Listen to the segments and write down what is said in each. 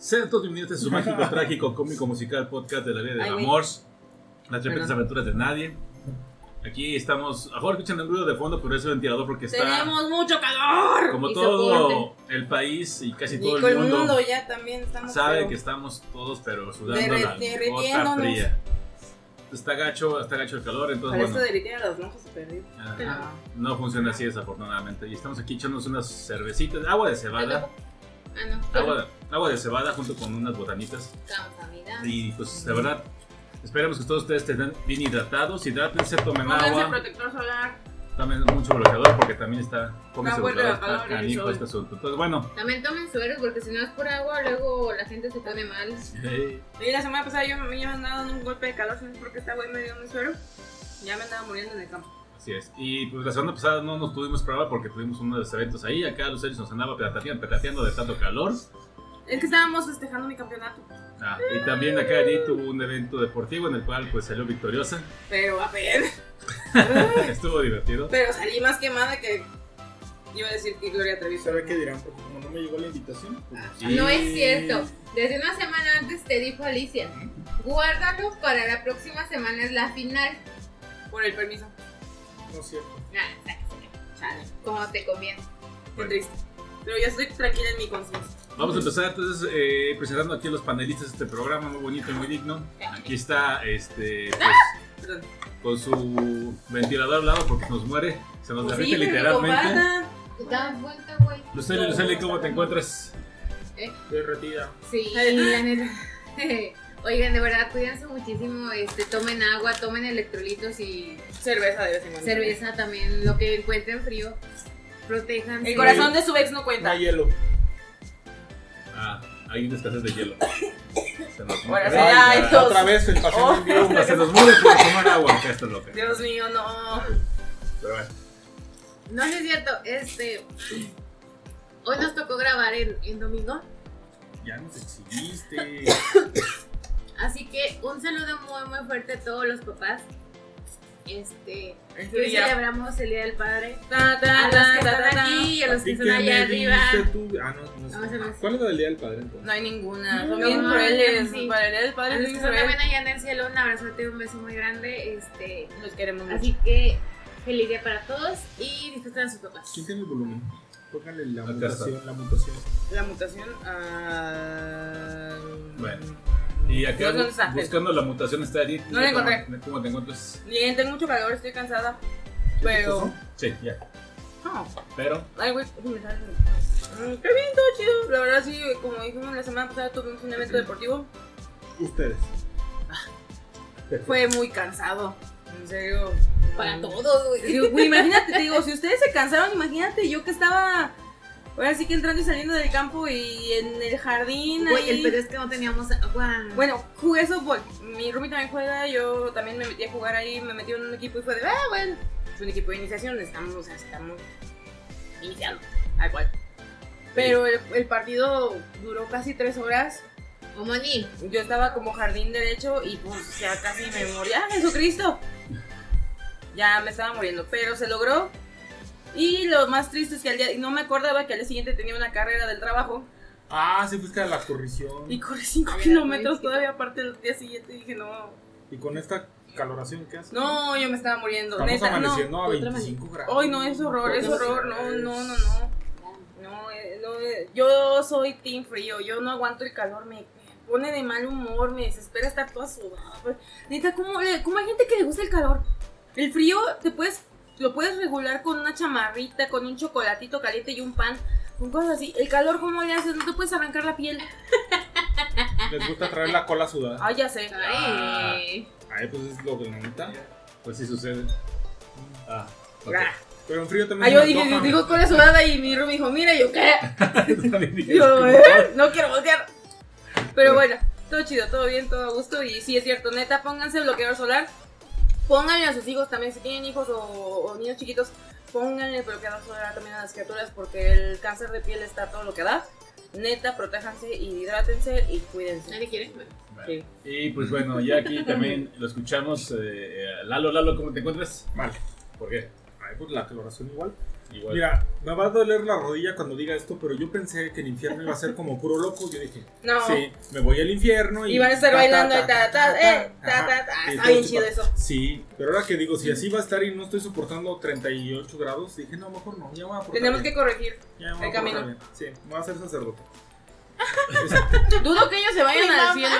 Sean todos bienvenidos a su mágico, trágico, cómico, musical podcast de la vida del amor. Las tremendas aventuras de nadie. Aquí estamos, a mejor escuchan el ruido de fondo, pero es el ventilador porque está Tenemos mucho calor. como Y todo soporte. el país y casi Y todo con el el mundo, mundo ya también estamos. sabe pero- que estamos todos pero sudando la gota fría. Está gacho, está gacho el calor, entonces Para esto bueno. lonjas se perdió. ajá, no funciona así desafortunadamente. Y estamos aquí echándonos unas cervecitas, agua de cebada, Ah, no. agua, agua de cebada junto con unas botanitas. Y pues de verdad, esperemos que todos ustedes estén bien hidratados, hidrátense, tomen Pónganse agua, protector solar. tomen mucho bloqueador porque también está, pónganse bloqueador, la está canijo este asunto. Entonces bueno, También tomen sueros porque si no es por agua, luego la gente se pone mal. eh, Y la semana pasada yo me me andaba dando un golpe de calor, ¿sabes por qué esta güey me dio un suero? Ya me andaba muriendo en el campo. Así es. Y pues la semana pasada no nos pudimos probar porque tuvimos uno de los eventos ahí, acá los nos andaba petateando, petateando de tanto calor. Es que estábamos festejando mi campeonato. Ah, y también acá Edith tuvo un evento deportivo en el cual pues salió victoriosa. Pero a ver. Estuvo divertido. Pero salí más quemada que. Iba a decir que Gloria Trevi. ¿Sabe qué dirán? Porque como no me llegó la invitación, pues, Sí. No es cierto. Desde una semana antes te dijo Alicia, guárdalo para la próxima semana es la final. Por el permiso. No es cierto. Chale. como te conviene. Qué Bueno. triste. Pero ya estoy tranquila en mi conciencia. Vamos a empezar entonces eh, presentando aquí a los panelistas de este programa, muy bonito y muy digno. Aquí está este pues, Perdón. con su ventilador al lado porque nos muere, se nos Pues derrite literalmente. compadre. ¿Te das vuelta, güey? Luceli, Luceli, ¿cómo te encuentras? Derretida. Sí, la neta. Oigan, de verdad, cuídense muchísimo. Este, tomen agua, tomen electrolitos y Cerveza de vez en cuando. cerveza también, lo que encuentren frío. Protejan. El corazón de su ex no cuenta. No hay hielo. Ah, hay una escasez de hielo. Se nos muere. sí, Ay. Otra vez el pasión Oh. en vivo. Se nos muere por tomar agua, acá está loca. Dios mío, no. Pero bueno, No sí es cierto, este. Hoy nos tocó grabar en, en domingo. ya nos exhibiste. Así que un saludo muy muy fuerte a todos los papás. Este. Este Hoy día. celebramos el Día del Padre. Ta, A los que ta, están ta, aquí y a los ¿Y que están allá arriba. tú? Ah, no, no sé. No, ese no es. ¿Cuál es la del Día del Padre entonces? No hay ninguna. Son bien no, crueles. sí. Para el día del A padre los es que están también allá en el cielo, un abrazote, un beso muy grande. Este. Los queremos mucho. Así que feliz día para todos y disfruten a sus papás. ¿Quién tiene el volumen? Póngale la mutación, la mutación. La mutación. ah, Bueno. Y acá No buscando la mutación está Edith. No la encontré. ¿Cómo te encuentras? Bien, tengo mucho calor, estoy cansada. Pero. Sí, ya. No. Pero, Ay, güey, me sale. Mm, Qué bien, todo chido. La verdad, sí, como dijimos la semana pasada, tuvimos un evento deportivo. Ustedes. Fue muy cansado. En serio. Para todos, güey, imagínate, te digo, si ustedes se cansaron, imagínate yo que estaba. Ahora sí que entrando y saliendo del campo y en el jardín. Güey, ahí. el pedo es que no teníamos agua. Bueno, jugué softball. Mi roomie también juega, yo también me metí a jugar ahí, me metí en un equipo y fue de, ah, bueno, es un equipo de iniciación, estamos, o sea, estamos iniciando, tal cual. Pero el, el partido duró casi tres horas. Omani, Yo estaba como jardín derecho y pues ya casi me moría. ¡Ah, Jesucristo! Ya me estaba muriendo, pero se logró. Y lo más triste es que al día, no me acordaba que al día siguiente tenía una carrera del trabajo Ah, sí fuiste a la corrición. y Y, corrí 5 Había kilómetros todavía aparte del día siguiente y dije, no, con esta caloración que hace. no, yo me estaba muriendo. Estamos Neta, no. amaneciendo a otra 25 grados. Ay, no, es horror, es horror, no, no, no, no. No, eh, no, eh, yo soy team frío, yo no aguanto el calor, me, pone de mal humor, me desespera estar toda sudada. Neta, ¿cómo, ¿cómo hay gente que le gusta el calor? El frío te puedes, lo puedes regular con una chamarrita, con un chocolatito caliente y un pan, con cosas así. El calor, ¿cómo le haces? No te puedes arrancar la piel. Les gusta traer la cola sudada. Ay, ya sé. ay. Ay, pues es lo que necesita. pues sí sucede. Ah, ok. Ah. Pero en frío también. Ay, yo dije, antoja. digo cola sudada y mi roomie dijo, mira, yo, ¿qué? Yo, ¿eh? No quiero voltear. Pero bueno, todo chido, todo bien, todo a gusto. Y sí, es cierto, neta, pónganse bloqueador solar. Pónganle a sus hijos también, si tienen hijos o, o niños chiquitos, pónganle bloqueador solar también a las criaturas porque el cáncer de piel está todo lo que da. Neta, protéjanse y hidrátense y cuídense. ¿Nadie quiere? Sí. Y pues bueno, ya aquí también lo escuchamos. eh, Lalo, Lalo, ¿cómo te encuentras? Mal. ¿Por qué? Ay, pues la caloración igual. Igual. Mira, me va a doler la rodilla cuando diga esto, pero yo pensé que el infierno iba a ser como puro loco. Yo dije, No. sí, me voy al infierno y. Y van a estar ta, ta, bailando ta, y ta, ta, eh, ta, ta, ta. Está bien chido eso. Sí, pero ahora que digo, si así va a estar y no estoy soportando 38 grados, dije, no, mejor no, ya voy a Tenemos que corregir. Ya me voy a el camino. bien. Sí, me voy a hacer sacerdote. Dudo que ellos se vayan al cielo.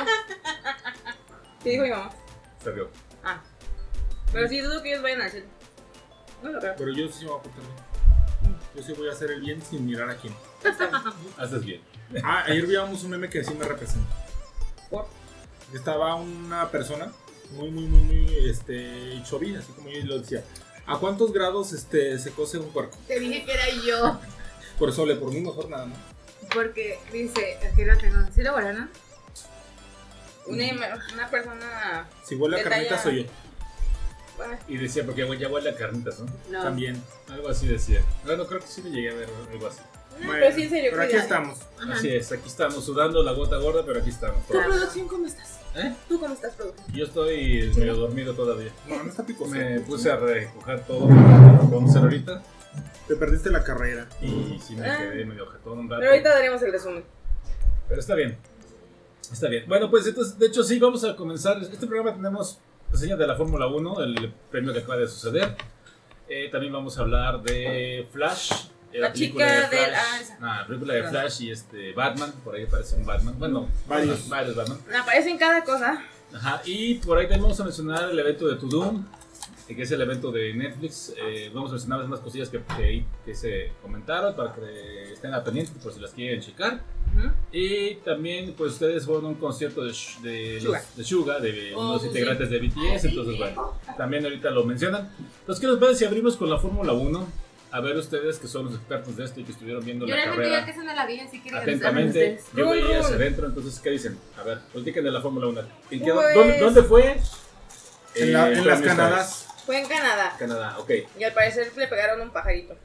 ¿Qué dijo mi mamá? Se rió. Ah. Pero sí dudo que ellos vayan al cielo. No lo creo. Pero yo sí me voy a portar bien. Yo sí voy a hacer el bien sin mirar a quién. Haces bien. Ah, ayer veíamos un meme que sí me representa. ¿Por? Estaba una persona muy, muy, muy, muy, este, chovy, así como yo lo decía. ¿A cuántos grados este, se cose un puerco? Te dije que era yo. Por eso le por mí mejor nada más. Porque dice, aquí lo tengo. ¿Sí lo guardan, no? Una, una persona. Si huele a carnita talla- soy yo. Y decía, porque ya huele a carnitas, ¿no? No. También. Algo así decía. Bueno, creo que sí le llegué a ver algo así. no, Bueno, pero sí, en serio, Pero aquí cuidado. estamos. Ajá. Así es, aquí estamos sudando la gota gorda, pero aquí estamos. ¿Tu producción cómo estás? ¿Eh? ¿Tú cómo estás, producción? Yo estoy medio dormido todavía. No, no está picoso. Me puse a recoger todo lo que vamos a hacer ahorita. Te perdiste la carrera. Y sí me Ah. quedé medio jetón un rato. Pero ahorita daremos el resumen. Pero está bien. Está bien. Bueno, pues entonces, de hecho, sí, vamos a comenzar. Este programa tenemos reseña de la Fórmula 1, el premio que acaba de suceder. Eh, también vamos a hablar de Flash. eh, La película chica de Flash. del- ah. Ah, la película de Flash y este Batman. Por ahí aparece un Batman. Bueno, Varios. varios Batman. Aparecen cada cosa. Ajá, y por ahí también vamos a mencionar el evento de To Doom, que es el evento de Netflix. Eh, vamos a mencionar unas cosillas que, que, que se comentaron para que estén al pendiente por si las quieren checar. Ujú. Y también, pues ustedes fueron a un concierto de, de, los- Suga. de Suga, de Oh, unos sí. integrantes de BTS, entonces bueno, también ahorita lo mencionan. Entonces, ¿qué les parece si abrimos con la Fórmula 1? A ver ustedes que son los expertos de esto y que estuvieron viendo Yo la carrera que eso no la vi, así que atentamente. Yo veía hacia adentro, entonces, ¿qué dicen? A ver, platiquen de la Fórmula 1. ¿En qué- Pues- ¿dónde, dónde fue? En, la- Eh, en las Canadas. Fue en Canadá. Canadá, ok. Y al parecer le pegaron un pajarito.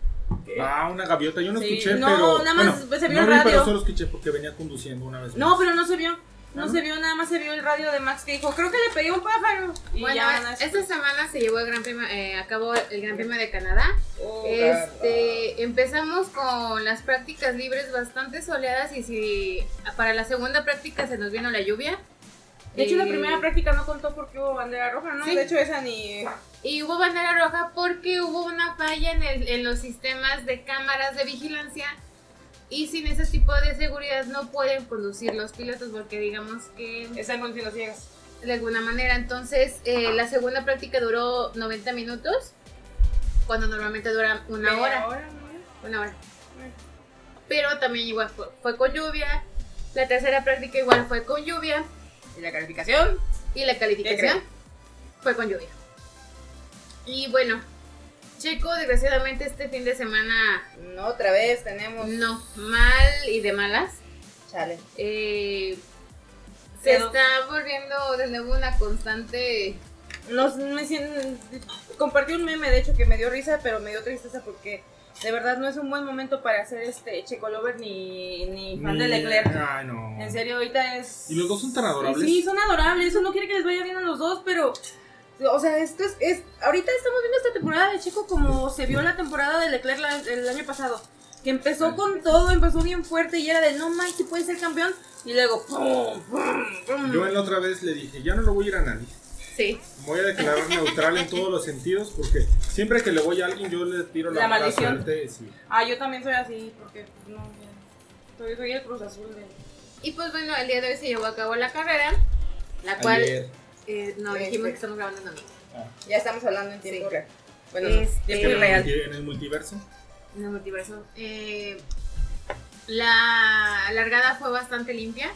¿Qué? Ah, una gaviota. Yo no Sí, escuché, no, pero. nada más bueno, se vio no el radio. pero solo escuché porque venía conduciendo una vez. No, pero no se vio. No ¿Ah? se vio, nada más se vio el radio de Max que dijo, creo que le pegué un pájaro. Y Bueno, ya a- esta semana se llevó el Gran Premio, eh, acabó el Gran Premio de Canadá. Oh, Este, empezamos con las prácticas libres bastante soleadas y si para la segunda práctica se nos vino la lluvia. De hecho, la Eh, primera práctica no contó porque hubo bandera roja, ¿no? Sí. De hecho, esa ni... Y hubo bandera roja porque hubo una falla en, el- en los sistemas de cámaras de vigilancia y sin ese tipo de seguridad no pueden conducir los pilotos porque digamos que Están conduciendo ciegas. de alguna manera. Entonces, eh, la segunda práctica duró 90 minutos cuando normalmente dura una Media hora. ¿no? Una hora. Pero también igual fue, fue con lluvia. La tercera práctica igual fue con lluvia. ¿Y la calificación? Y la ¿Qué calificación fue con lluvia. Y bueno, Checo, desgraciadamente este fin de semana No, otra vez tenemos... no, mal y de malas. Chale. Eh, se está volviendo de nuevo una constante. Nos, me compartí un meme, de hecho, que me dio risa, pero me dio tristeza porque de verdad no es un buen momento para ser este Checo Lover ni, ni fan de Leclerc. Ay, no. En serio, ahorita es... Y los dos son tan adorables. Sí, son adorables. Eso no quiere que les vaya bien a los dos, pero. O sea, esto es, es. Ahorita estamos viendo esta temporada de Checo como se vio la temporada de Leclerc la- el año pasado. Que empezó con todo, empezó bien fuerte y era de no manches, puede ser campeón. Y luego. ¡pum! ¡pum! ¡pum! Yo en la otra vez le dije, ya no lo voy a ir a nadie. Sí. Voy a declarar neutral en todos los sentidos porque siempre que le voy a alguien yo le tiro la, La maldición. suerte. Sí. Ah, yo también soy así, porque. No, soy, soy el Cruz Azul de. Y pues bueno, el día de hoy se llevó a cabo la carrera. La cual. Ayer. eh, no, Este. dijimos que estamos grabando en domingo. Ya estamos hablando en tiempo Sí. real. Bueno, no, Este- tiempo real. En el multiverso. En el multiverso. Eh, la largada fue bastante limpia.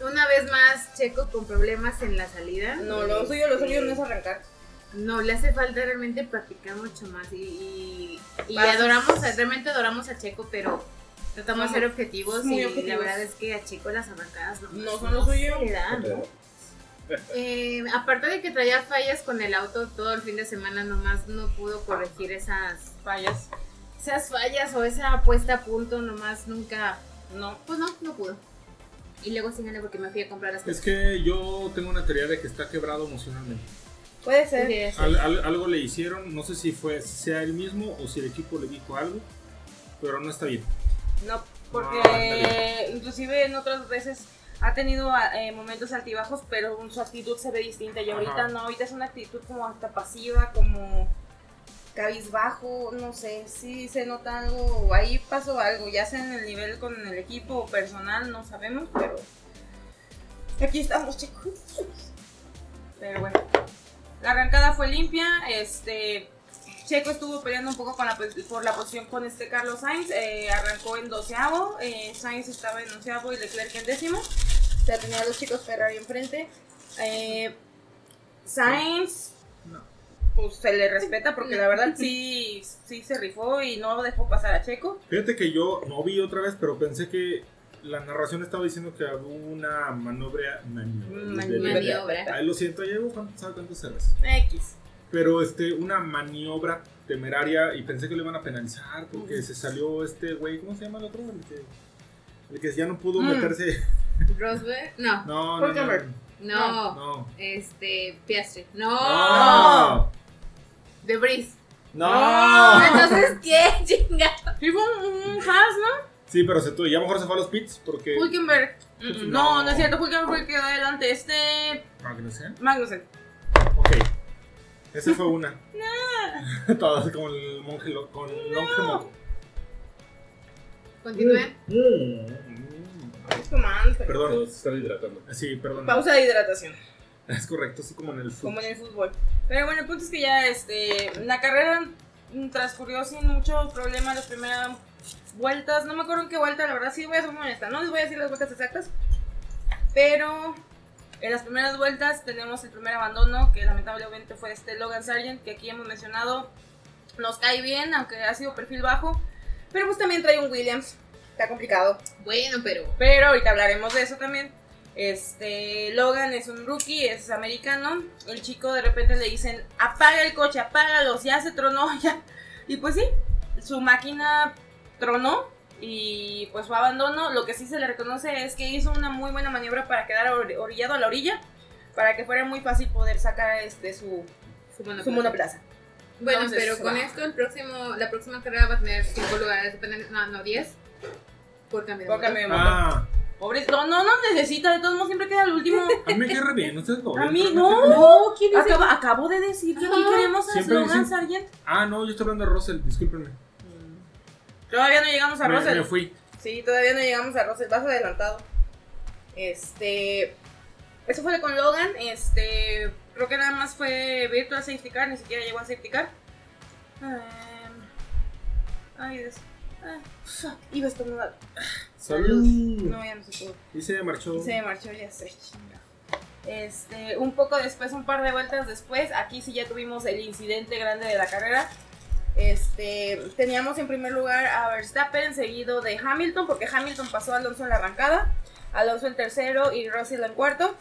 Una vez más, Checo con problemas en la salida. No, lo suyo, lo suyo no es arrancar. No, le hace falta realmente practicar mucho más. Y, y, adoramos, realmente adoramos a Checo, pero tratamos de ser objetivos. y objetivos. la verdad es que a Checo las arrancadas no, No son lo suyo. Eh, aparte de que traía fallas con el auto todo el fin de semana, nomás no pudo corregir esas Fallas. esas fallas o esa puesta a punto, nomás nunca, No. pues no, no pudo. Y luego síganle porque me fui a comprar las Es que yo tengo una teoría de que está quebrado emocionalmente. Puede ser. Pudiera ser. Al- al- algo le hicieron, no sé si fue sea él mismo o si el equipo le dijo algo, pero no está bien. No, porque No, inclusive en otras veces ha tenido eh, momentos altibajos, pero su actitud se ve distinta. Y ahorita Ajá. no, ahorita es una actitud como hasta pasiva, como cabizbajo, no sé, sí se nota algo, ahí pasó algo, ya sea en el nivel con el equipo o personal, no sabemos, pero aquí estamos chicos. Pero bueno, la arrancada fue limpia, este... Checo estuvo peleando un poco con la, por la posición con este Carlos Sainz. eh, arrancó en doceavo. eh, Sainz estaba en onceavo y Leclerc en décimo. Sea, tenía los chicos Ferrari enfrente. Eh, Sainz. Pues se le respeta porque la verdad sí, sí se rifó y no dejó pasar a Checo. Fíjate que yo no vi otra vez, pero pensé que la narración estaba diciendo que hubo una maniobra. de- Maniobra. Ay, lo siento, ya llevo ¿sabe cuántos cerras? X. Pero este, una maniobra temeraria y pensé que le iban a penalizar porque se salió este güey, ¿cómo se llama el otro? El que, el que ya no pudo Mm. meterse. Rosberg, no, No, no, no. No, No. este, Piastri, no, No. De Vries. No. Entonces, ¿qué? Chinga. Sí fue un, un Haas, ¿no? Sí, pero se tuvo. Ya mejor se fue a los pits porque. Hulkenberg. Mm, No, no. no es cierto, Hulkenberg fue el que quedó adelante. Este. Magnussen. Magnussen. Ok. Esa fue una. Todas como el monje lo- con el monje moco. Tomando. Perdón. Se están hidratando. Sí, perdón. Pausa de hidratación. Es correcto, así como en el fútbol. como en el fútbol. Pero bueno, el punto es que ya este, la carrera transcurrió sin mucho problema las primeras vueltas. No me acuerdo en qué vuelta, la verdad sí voy a ser muy honesta. No les voy a decir las vueltas exactas. Pero en las primeras vueltas tenemos el primer abandono, que lamentablemente fue este Logan Sargent, que aquí hemos mencionado. Nos cae bien, aunque ha sido perfil bajo. Pero pues también trae un Williams. Está complicado. Bueno, pero. Pero ahorita hablaremos de eso también. Este, Logan es un rookie, es americano. El chico de repente le dicen, apaga el coche, apágalos, ya se tronó, ya. Y pues sí, su máquina tronó y pues fue abandono. Lo que sí se le reconoce es que hizo una muy buena maniobra para quedar or- orillado a la orilla, para que fuera muy fácil poder sacar este su, Su monoplaza. su monoplaza. Bueno, Entonces, pero con va. esto el próximo, la próxima carrera va a tener 5 lugares, depende- no, no, 10. Por cambio de Por motor. cambio de motor. Ah, Pobre, no, no, no necesita, de todos modos siempre queda el último. a mí me re bien, ustedes lo A mí no. No, ¿quién dice? Acaba- acabo de decir que aquí queremos a Siempre Logan dicen- Sargent. Ah, no, yo estoy hablando de Russell, discúlpenme. Todavía no llegamos a Me, Russell. me fui. Sí, todavía no llegamos a Russell. Vas adelantado. Este. Eso fue con Logan. Este. Creo que nada más fue Virtual Safety Car. Ni siquiera llegó a Safety Car. Em, Ay, Dios. Ah, fuck, Iba a estornudar. Salud. No, ya no se pudo. Y se marchó. Y se marchó, ya sé. Este, un poco después, un par de vueltas después, aquí sí ya tuvimos el incidente grande de la carrera. Este, teníamos en primer lugar a Verstappen, seguido de Hamilton, porque Hamilton pasó a Alonso en la arrancada, Alonso en tercero y Russell en cuarto.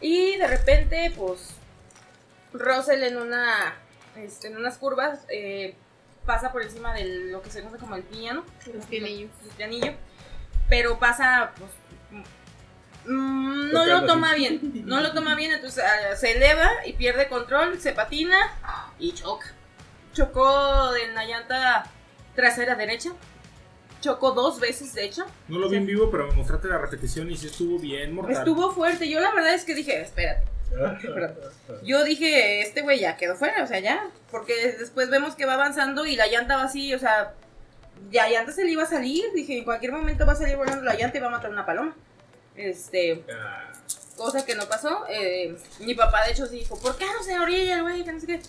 Y de repente, pues, Russell en una, este, en unas curvas eh, pasa por encima de lo que se conoce como el piano, Los pianillos. el pianillo, pero pasa, pues, mm, no lo toma así. bien, no lo toma bien, entonces ah, se eleva y pierde control, se patina y choca. Chocó en la llanta trasera derecha, chocó dos veces de hecho, No lo vi en vivo, pero me mostraste la repetición y sí estuvo bien mortal. estuvo fuerte, yo la verdad es que dije, espérate. Yo dije, este güey ya quedó fuera, o sea, ya. Porque después vemos que va avanzando y la llanta va así, o sea, ya llanta se le iba a salir. Dije, en cualquier momento va a salir volando la llanta y va a matar una paloma. Este, Ah, cosa que no pasó. Eh, mi papá, de hecho, sí dijo, ¿por qué no se orilla el güey? Que no sé qué.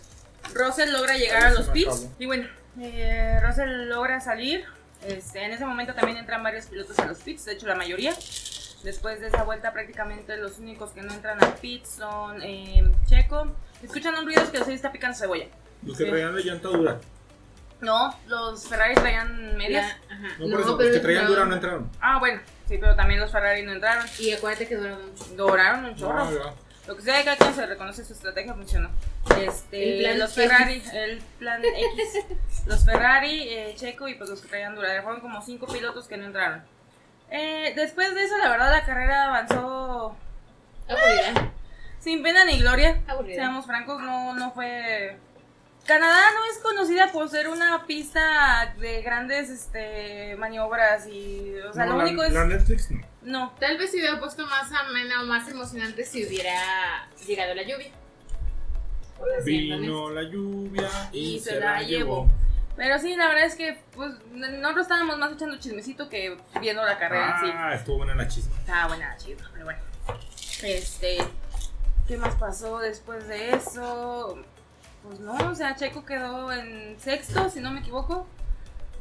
Russell logra llegar a los pits. Y bueno, eh, Russell logra salir. Este, en ese momento también entran varios pilotos a los pits, de hecho la mayoría. Después de esa vuelta prácticamente los únicos que no entran al pit son eh, Checo. Escuchan un ruido es que se está picando cebolla. Los que Sí. traían de llanta dura. No, los Ferrari traían medias. Ya, ajá. No, por eso, los que traían dura no entraron. Ah, bueno, sí, pero también los Ferrari no entraron. Y acuérdate que dura mucho. Doraron un chorro. No, ya. Lo que sea de cada quien se reconoce su estrategia funcionó. Este, El plan los X. Ferrari, el plan X. Los Ferrari, eh, Checo y pues los que traían dura. Fueron como cinco pilotos que no entraron. Eh, después de eso, la verdad, la carrera avanzó. Aburrida. sin pena ni gloria. Aburrido. Seamos francos, no, no fue. Canadá no es conocida por ser una pista de grandes este, maniobras y. O sea, No, lo la, único es. la Netflix no. No. Tal vez se hubiera puesto más amena o más emocionante si hubiera llegado la lluvia. Vino la lluvia y, Y se la llevó. Pero sí, la verdad es que pues nosotros estábamos más echando chismecito que viendo la carrera en sí. Ah, estuvo buena la chisma. Estaba buena, chido, pero bueno. Este, ¿qué más pasó después de eso? Pues no, o sea, Checo quedó en sexto, si no me equivoco.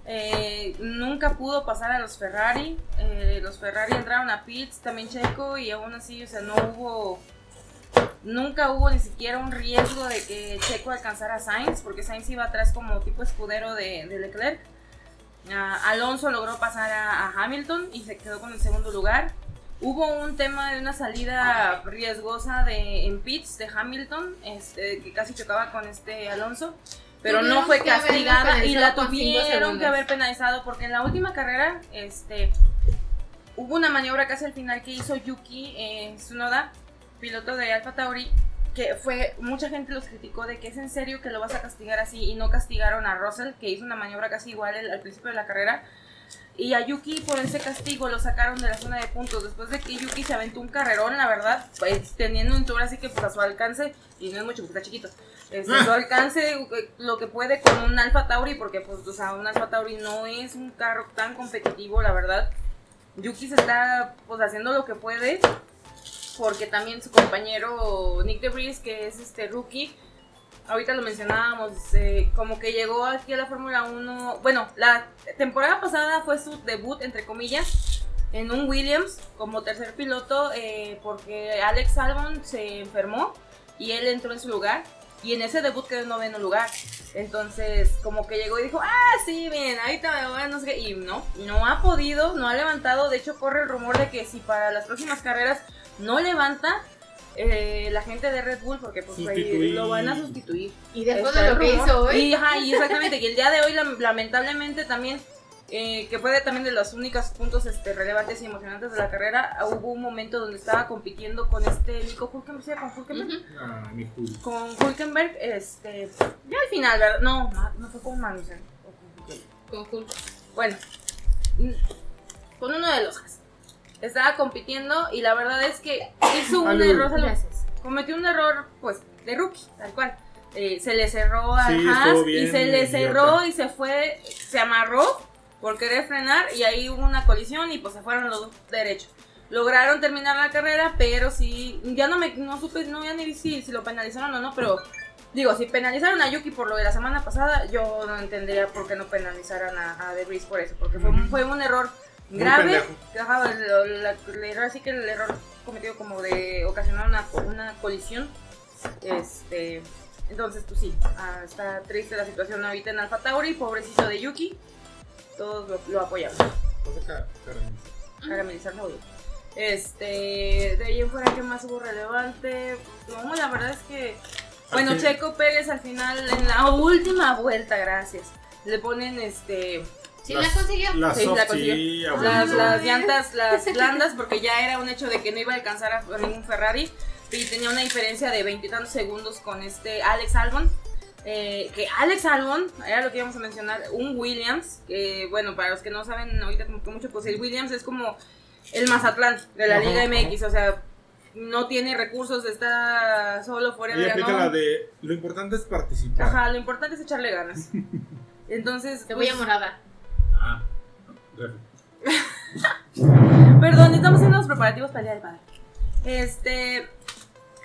Eh, nunca pudo pasar a los Ferrari. Eh, los Ferrari entraron a pits, también Checo, y aún así, o sea, no hubo. Nunca hubo ni siquiera un riesgo de que Checo alcanzara a Sainz, porque Sainz iba atrás como tipo escudero de, de Leclerc. Ah, Alonso logró pasar a, a Hamilton y se quedó con el segundo lugar. Hubo un tema de una salida riesgosa de, en pits de Hamilton, este, que casi chocaba con este Alonso, pero no fue castigada y la tuvieron que haber penalizado porque en la última carrera este, hubo una maniobra casi al final que hizo Yuki eh, Tsunoda, piloto de Alfa Tauri, que fue, mucha gente los criticó de que es en serio que lo vas a castigar así y no castigaron a Russell, que hizo una maniobra casi igual el- al principio de la carrera. Y a Yuki por ese castigo lo sacaron de la zona de puntos. Después de que Yuki se aventó un carrerón, la verdad, pues teniendo un tour así que pues a su alcance, y no es mucho porque está chiquito, este, a su alcance lo que puede con un Alfa Tauri, porque pues o sea, un Alfa Tauri no es un carro tan competitivo, la verdad. Yuki se está pues haciendo lo que puede, porque también su compañero Nick DeVries, que es este rookie, ahorita lo mencionábamos, eh, como que llegó aquí a la Fórmula 1. Bueno, la temporada pasada fue su debut, entre comillas, en un Williams como tercer piloto, eh, porque Alex Albon se enfermó y él entró en su lugar. Y en ese debut quedó en noveno lugar. Entonces, como que llegó y dijo, ah, sí, bien, ahorita me voy a no sé qué. Y no, no ha podido, no ha levantado. De hecho, corre el rumor de que si para las próximas carreras no levanta, eh, la gente de Red Bull, porque pues ahí lo van a sustituir. Y después Está de lo que hizo hoy. Y, ajá, y exactamente, y el día de hoy lam- lamentablemente también, eh, que fue de- también de los únicos puntos este, relevantes y emocionantes de la carrera, hubo un momento donde estaba compitiendo con este Nico Hulkenberg, ¿sí? con Hulkenberg. Ah, mi con Hulkenberg, este, ya al final, ¿verdad? No, no fue con Magnussen, o con Hulk. Bueno, con uno de los. Estaba compitiendo y la verdad es que hizo un error. Gracias. cometió un error, pues, de rookie, tal cual. Eh, se le cerró al Sí, Haas y se le cerró y se fue, se amarró por querer frenar y ahí hubo una colisión y pues se fueron los dos derechos. Lograron terminar la carrera, pero sí, ya no me, no supe, no ya ni vi si, si lo penalizaron o no, pero digo, si penalizaron a Yuki por lo de la semana pasada, yo no entendería por qué no penalizaran a, a De Vries por eso, porque fue, un- fue un error grave. Ajá, el, la- el error, así que el error cometido como de ocasionar una, una colisión. Este, entonces, pues sí, ah, está triste la situación ahorita en Alfa Tauri, pobrecito de Yuki. Todos lo, lo apoyamos. Acá, caramba. Caramelizar no. Este, de ahí en fuera, ¿qué más hubo relevante? No, la verdad es que. Bueno, Checo Pérez al final, en la última vuelta, gracias. Le ponen este. ¿Sí Las- la consiguió? Las Sí, la consiguió. sí, a las, las llantas, las blandas, porque ya era un hecho de que no iba a alcanzar a, a ningún Ferrari y tenía una diferencia de veintitantos segundos con este Alex Albon. eh, que Alex Albon, era lo que íbamos a mencionar, un Williams, que bueno, para los que no saben ahorita como que mucho, pues el Williams es como el Mazatlán de la Ajá, Liga ajá. MX, o sea, no tiene recursos, está solo fuera Ahí de aplica la de lo importante es participar. Ajá, lo importante es echarle ganas. Entonces, Cebolla pues, morada. Ah. Perdón, estamos haciendo los preparativos para el Día del Padre. Este,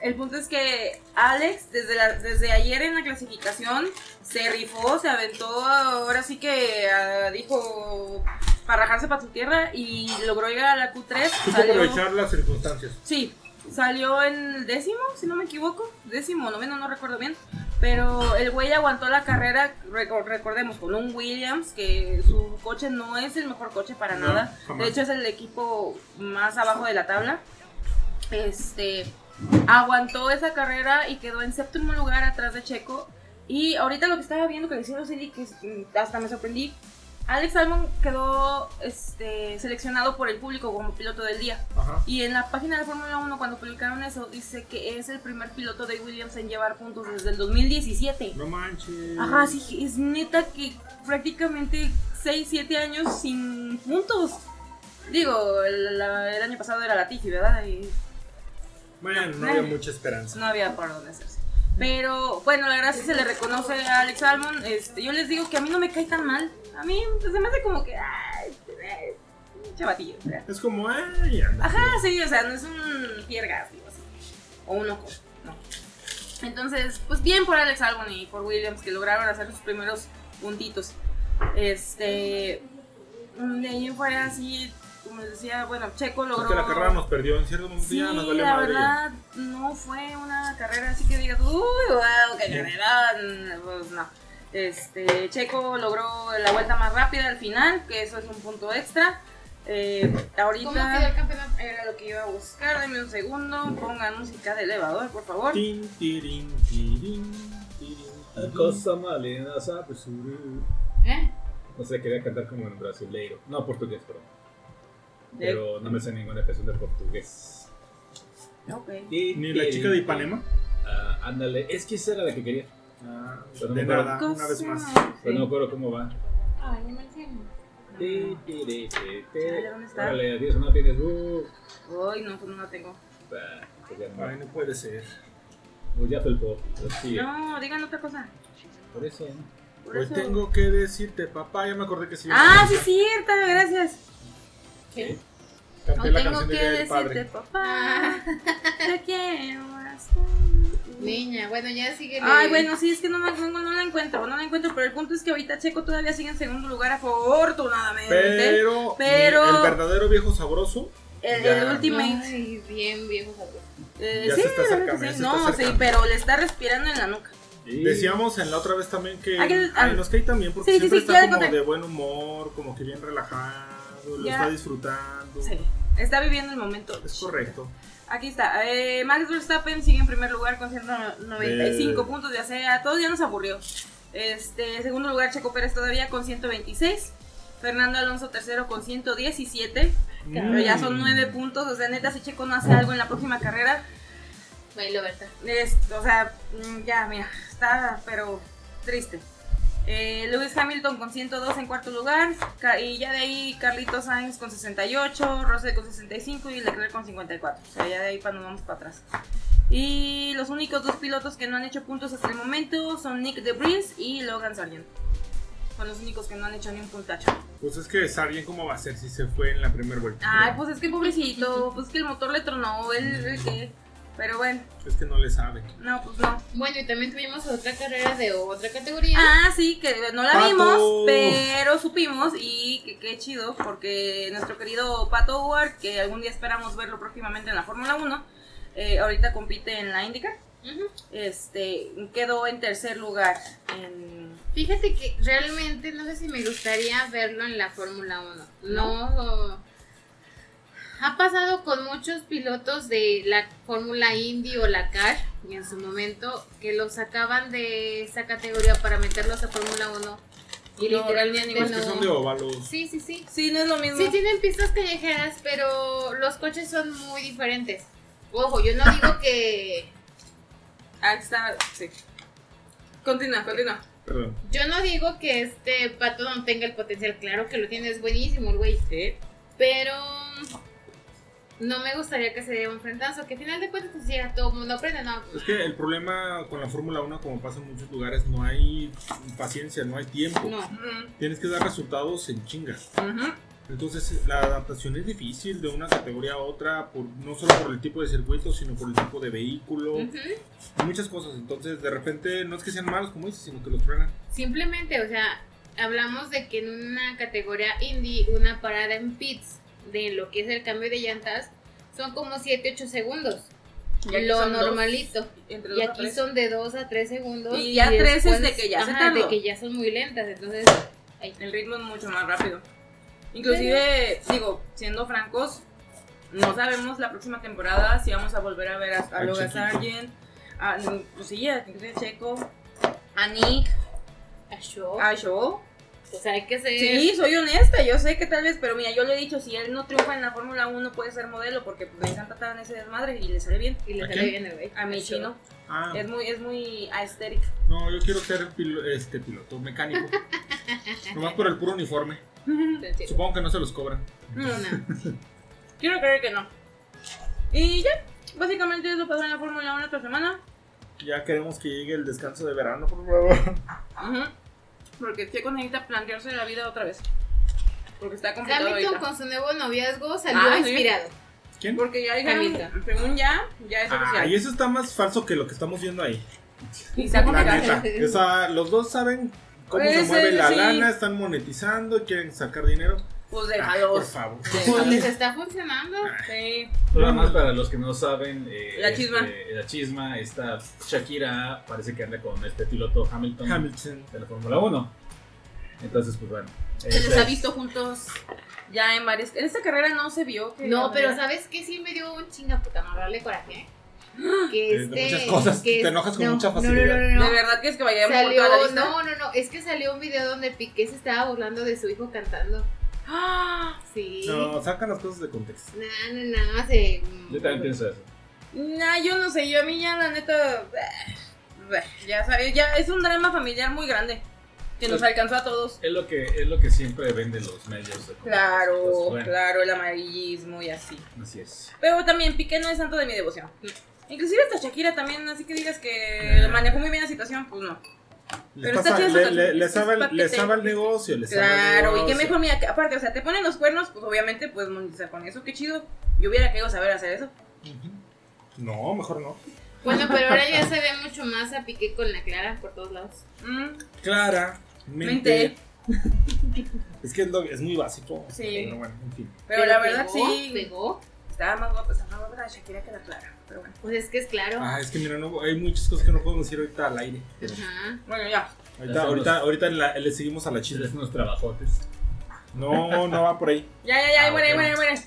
el punto es que Alex, desde, la- desde ayer en la clasificación, se rifó, se aventó, ahora sí que ah, dijo para rajarse para su tierra y logró llegar a la Q3. Supo Salió, aprovechar las circunstancias. sí, salió en décimo, si no me equivoco, décimo, noveno, no recuerdo bien. Pero el güey aguantó la carrera, reco- recordemos, con un Williams, que su coche no es el mejor coche para No, nada. jamás. De hecho, es el equipo más abajo de la tabla. Este aguantó esa carrera y quedó en séptimo lugar atrás de Checo. Y ahorita lo que estaba viendo que le hicieron Silly, que mm, hasta me sorprendí, Alex Albon quedó este, seleccionado por el público como piloto del día. Ajá. Y en la página de Fórmula 1, cuando publicaron eso, dice que es el primer piloto de Williams en llevar puntos desde el 2017. No manches. Ajá, sí, es neta que prácticamente 6, 7 años sin puntos. Digo, el, la- el año pasado era la Tifi, ¿verdad? Y Bueno, no había mucha esperanza. no había por dónde hacerse. Pero bueno, la sí se le reconoce a Alex Albon. Este, yo les digo que a mí no me cae tan mal. A mí pues, se me hace como que. Ay, eh, chavatillo. o sea. Es como, ay, anda. Ajá, sí, o sea, no es un Pierre Gasly o así. O un Ocon, no. Entonces, pues bien por Alex Albon y por Williams que lograron hacer sus primeros puntitos. Este. De ahí fuera, así, como les decía, bueno, Checo logró. Porque la carrera nos perdió en cierto momento Sí, ya nos valió la madre. verdad, no fue una carrera así que digas, uy, wow, qué carrera. Pues no. Este, Checo logró la vuelta más rápida al final, que eso es un punto extra. Eh, ¿Cómo quedó ahorita el campeonato? era lo que iba a buscar, denme un segundo, pongan música de elevador, por favor. Tin, tirin, tirin, tirin, cosa malena sabe subir. ¿Eh? No sé, quería cantar como en brasileiro. No, portugués, perdón. De- Pero no me sé ninguna canción de portugués. ok. Ni la chica de Ipanema. Ah, ándale, es que esa era la que quería. Ah, Pero de no me nada, una vez más. Pero no me acuerdo cómo va. Ay, no me entiendo. Ti, ti, ti, ti, ti. Ay, ¿dónde está? Órale, tienes o no tienes. Uh, Ay, no, pues no la tengo. bah, pues ya no. Ay, no puede ser. Pues ya fue el pop. pero sigue. No, digan otra cosa. Por eso, ¿no? Por Hoy eso. tengo que decirte, papá, ya me acordé que sí. Ah, sí, cierta, gracias. ¿Qué? Canté No la tengo canción que de del decirte, padre. papá. Te quiero hasta. Niña, bueno, ya sigue. Ay, bueno, sí, es que no, me- no, no la encuentro, no la encuentro, pero el punto es que ahorita Checo todavía sigue en segundo lugar, afortunadamente. Pero, Pero- el verdadero viejo sabroso el, ya. el Ultimate. Ay, bien, viejo sabor. eh, Ya sí, se está la verdad que acercando, ya sí. se está No, sí, acercando. pero le está respirando en la nuca. Decíamos en la otra vez también que Ah, que- ay, ah. nos cae también porque Sí, sí, siempre sí, está como de buen humor, como que bien relajado, lo Ya. está disfrutando. Sí, está viviendo el momento. Es correcto. Aquí está. Eh, Max Verstappen sigue en primer lugar con 195 Eh. puntos. Ya sea, todos ya nos aburrió. Este, segundo lugar, Checo Pérez todavía con 126. Fernando Alonso tercero con 117. Pero ya son Mm. 9 puntos. O sea, neta, si Checo no hace algo en la próxima carrera, Bailo, Berta. es, o sea, mm, ya, mira, está, pero triste. Eh, Lewis Hamilton con 102 en cuarto lugar. Y ya de ahí Carlitos Sainz con 68, Russell con 65 y Leclerc con 54. O sea, ya de ahí para nos vamos para atrás. Y los únicos dos pilotos que no han hecho puntos hasta el momento son Nick DeBris y Logan Sargent. Son los únicos que no han hecho ni un puntacho. Pues es que Sargent cómo va a ser si se fue en la primera vuelta. Ay, pues es que pobrecito, pues que el motor le tronó, él, él qué. Pero bueno, Es que no le sabe. no, pues no. Bueno, y también tuvimos otra carrera de otra categoría. Ah, sí, que no la Pato. vimos, pero supimos y que qué chido, porque nuestro querido Pato Howard, que algún día esperamos verlo próximamente en la Fórmula 1, eh, ahorita compite en la IndyCar, este, quedó en tercer lugar en... Fíjate que realmente no sé si me gustaría verlo en la Fórmula 1. No. Ha pasado con muchos pilotos de la Fórmula Indy o la CAR en su momento que los sacaban de esa categoría para meterlos a Fórmula 1 y No, literalmente Es que son de no. óvalos. Sí, sí, sí. Sí, no es lo mismo. Sí tienen pistas callejeras, pero los coches son muy diferentes. Ojo, yo no digo que Ah, está, sí. Continúa, continúa. Perdón. yo no digo que este pato no tenga el potencial, claro que lo tiene, es buenísimo el güey. Pero no me gustaría que se diera un frentazo, que al final de cuentas pues ya todo el mundo aprende, no. Es que el problema con la Fórmula 1, como pasa en muchos lugares, no hay paciencia, no hay tiempo. No. Tienes que dar resultados en chinga. ujú. Entonces la adaptación es difícil de una categoría a otra, por, no solo por el tipo de circuito, sino por el tipo de vehículo, muchas cosas. Entonces de repente no es que sean malos, como dices, sino que los frenan. Simplemente, o sea, hablamos de que en una categoría indie, una parada en pits de lo que es el cambio de llantas son como 7-8 segundos. Y lo dos, normalito. entre Y dos a aquí son de 2 a 3 segundos. Y ya tres es de que ya se ajá, de tardó. que ya son muy lentas. Entonces, ay, El ritmo es mucho más rápido. Inclusive, digo, siendo francos, no sabemos la próxima temporada si vamos a volver a ver a, a Logan. Sargent, a, pues sí, a Checo, a Nick, a show. a Joe, O sea, hay que ser. Sí, soy honesta, yo sé que tal vez, pero mira, yo le he dicho, si él no triunfa en la Fórmula 1 puede ser modelo porque pues, me encanta estar en ese desmadre y le sale bien. Y le ¿A sale quién? bien el güey. A mi chino, Ah, es muy, es muy aesthetic. no, yo quiero ser pilo- este piloto mecánico. Nomás por el puro uniforme. Supongo que no se los cobran. No, No. quiero creer que no. Y ya, básicamente eso pasó en la Fórmula 1 esta semana. Ya queremos que llegue el descanso de verano, por favor. Ujú. Porque Checo necesita plantearse la vida otra vez. Porque está complicado Hamilton ahorita. con su nuevo noviazgo salió Ah, sí. inspirado. ¿Quién? Porque ya dijeron, Hamilton. según ya, ya es Ah, oficial. y eso está más falso que lo que estamos viendo ahí. Y está La complicado. neta. O sea, los dos saben cómo se Ese, mueve la sí. lana, están monetizando, quieren sacar dinero. Pues por déjalos. favor. Pues les está funcionando. Sí. Nada más para los que no saben, eh, La chisma. este, la chisma, esta Shakira parece que anda con este piloto Hamilton, Hamilton. de la Fórmula 1. Entonces, pues bueno. Se les ha visto juntos ya en varias. En esta carrera no se vio que. No, pero ¿sabes qué? Sí me dio un chinga puta madre coraje. Que De- este. muchas cosas, que te enojas con no, mucha no, no, facilidad. No, no, no, ¿De verdad que es que vayamos por Salió, toda la lista? no, no, no, es que salió un video donde Piqué se estaba burlando de su hijo cantando. ¡Ah! Sí. No, sacan las cosas de contexto. No, no, no, se... Yo también pienso eso. Nah, yo no sé, yo a mí ya la neta. Ya sabes, ya es un drama familiar muy grande. Que nos alcanzó a todos. Es lo que, es lo que siempre venden los medios. de. Claro, Pues, bueno, claro, el amarillismo y así. Así es. Pero también Piqué no es santo de mi devoción. Inclusive hasta Shakira también, así que digas que Nah. manejó muy bien la situación, pues no. Les, Pero pasa- está chido su le, canción, le- es- les el- les sabe el negocio, les el Claro, y qué mejor, mira, que aparte, o sea, te ponen los cuernos, pues obviamente puedes monetizar con eso, qué chido. Yo hubiera querido saber hacer eso. No, mejor no. Bueno, pero ahora ya se ve mucho más a Piqué con la Clara por todos lados. Mm, Clara, Mente. mente. Es que es, lo- es muy básico. Sí. Pero bueno, en fin. pero, la verdad pegó, sí, Pegó. estaba más guapa, estaba más guapa la Shakira que la Clara. Pero bueno, Pues es que es claro. Ah, es que mira, no, hay muchas cosas que no podemos decir ahorita al aire. Ajá. bueno ya. Ahorita, ahorita, ahorita la- le seguimos a la chisme. unos trabajotes. No, no va por ahí. Ya, ya, ya, ahí Ah, muere, ahí ok. muere, ahí muere.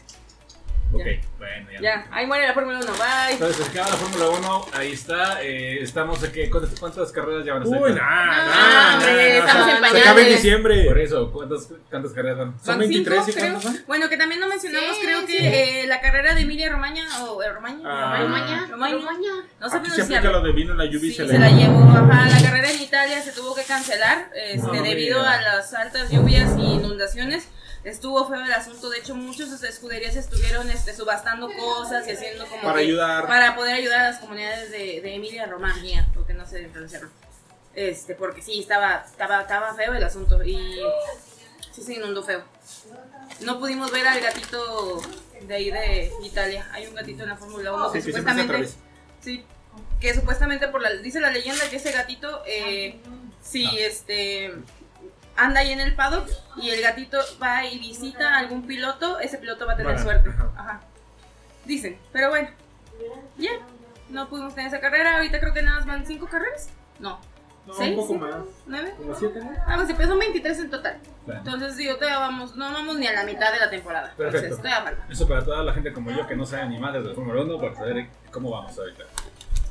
Ok, bueno, ya. Ya, ahí muere la Fórmula 1, bye. Entonces, se acaba la Fórmula 1, ahí está. eh, estamos aquí. ¿Cuántas, cuántas carreras ya van a ser? Uy, No, nada, hombre, estamos en Se pañales. acaba en diciembre. Por eso, ¿cuántas, cuántas carreras van? Son Van 23 cinco, y creo. son? Bueno, que también no mencionamos, Sí, creo sí. que eh, la carrera de Emilia Romaña, o eh, Romaña, Ah. Romaña, Romaña. Romaña, no sé Aquí se aplica lo de vino en la lluvia Sí, se, se la llevó, ajá, la carrera en Italia se tuvo que cancelar este, No, debido mira. a las altas lluvias y inundaciones. Estuvo feo el asunto, de hecho muchas escuderías estuvieron este, subastando cosas y haciendo como Para que- ayudar. para poder ayudar a las comunidades de, de Emilia Romagna, porque no sé pronunciarlo. Este, porque sí, estaba, estaba, estaba feo el asunto y sí se inundó feo. No pudimos ver al gatito de ahí de Italia. Hay un gatito en la Fórmula 1 que Sí, se supuestamente, sí, que supuestamente por la, dice la leyenda que ese gatito, eh, si Ah. este anda ahí en el paddock y el gatito va y visita a algún piloto, ese piloto va a tener Bueno, suerte. ajá. Ajá. Dicen, pero bueno, ya, no pudimos tener esa carrera. Ahorita creo que nada más van cinco carreras. No, No, ¿Seis? un poco más. nueve. Como siete, ¿no? Ah, pues pero son 23 en total. Bueno, Entonces digo, todavía vamos, no vamos ni a la mitad de la temporada. Perfecto. Entonces, todavía falta. Eso para toda la gente como yo que no sabe ni madres de la Fórmula 1 para saber cómo vamos ahorita.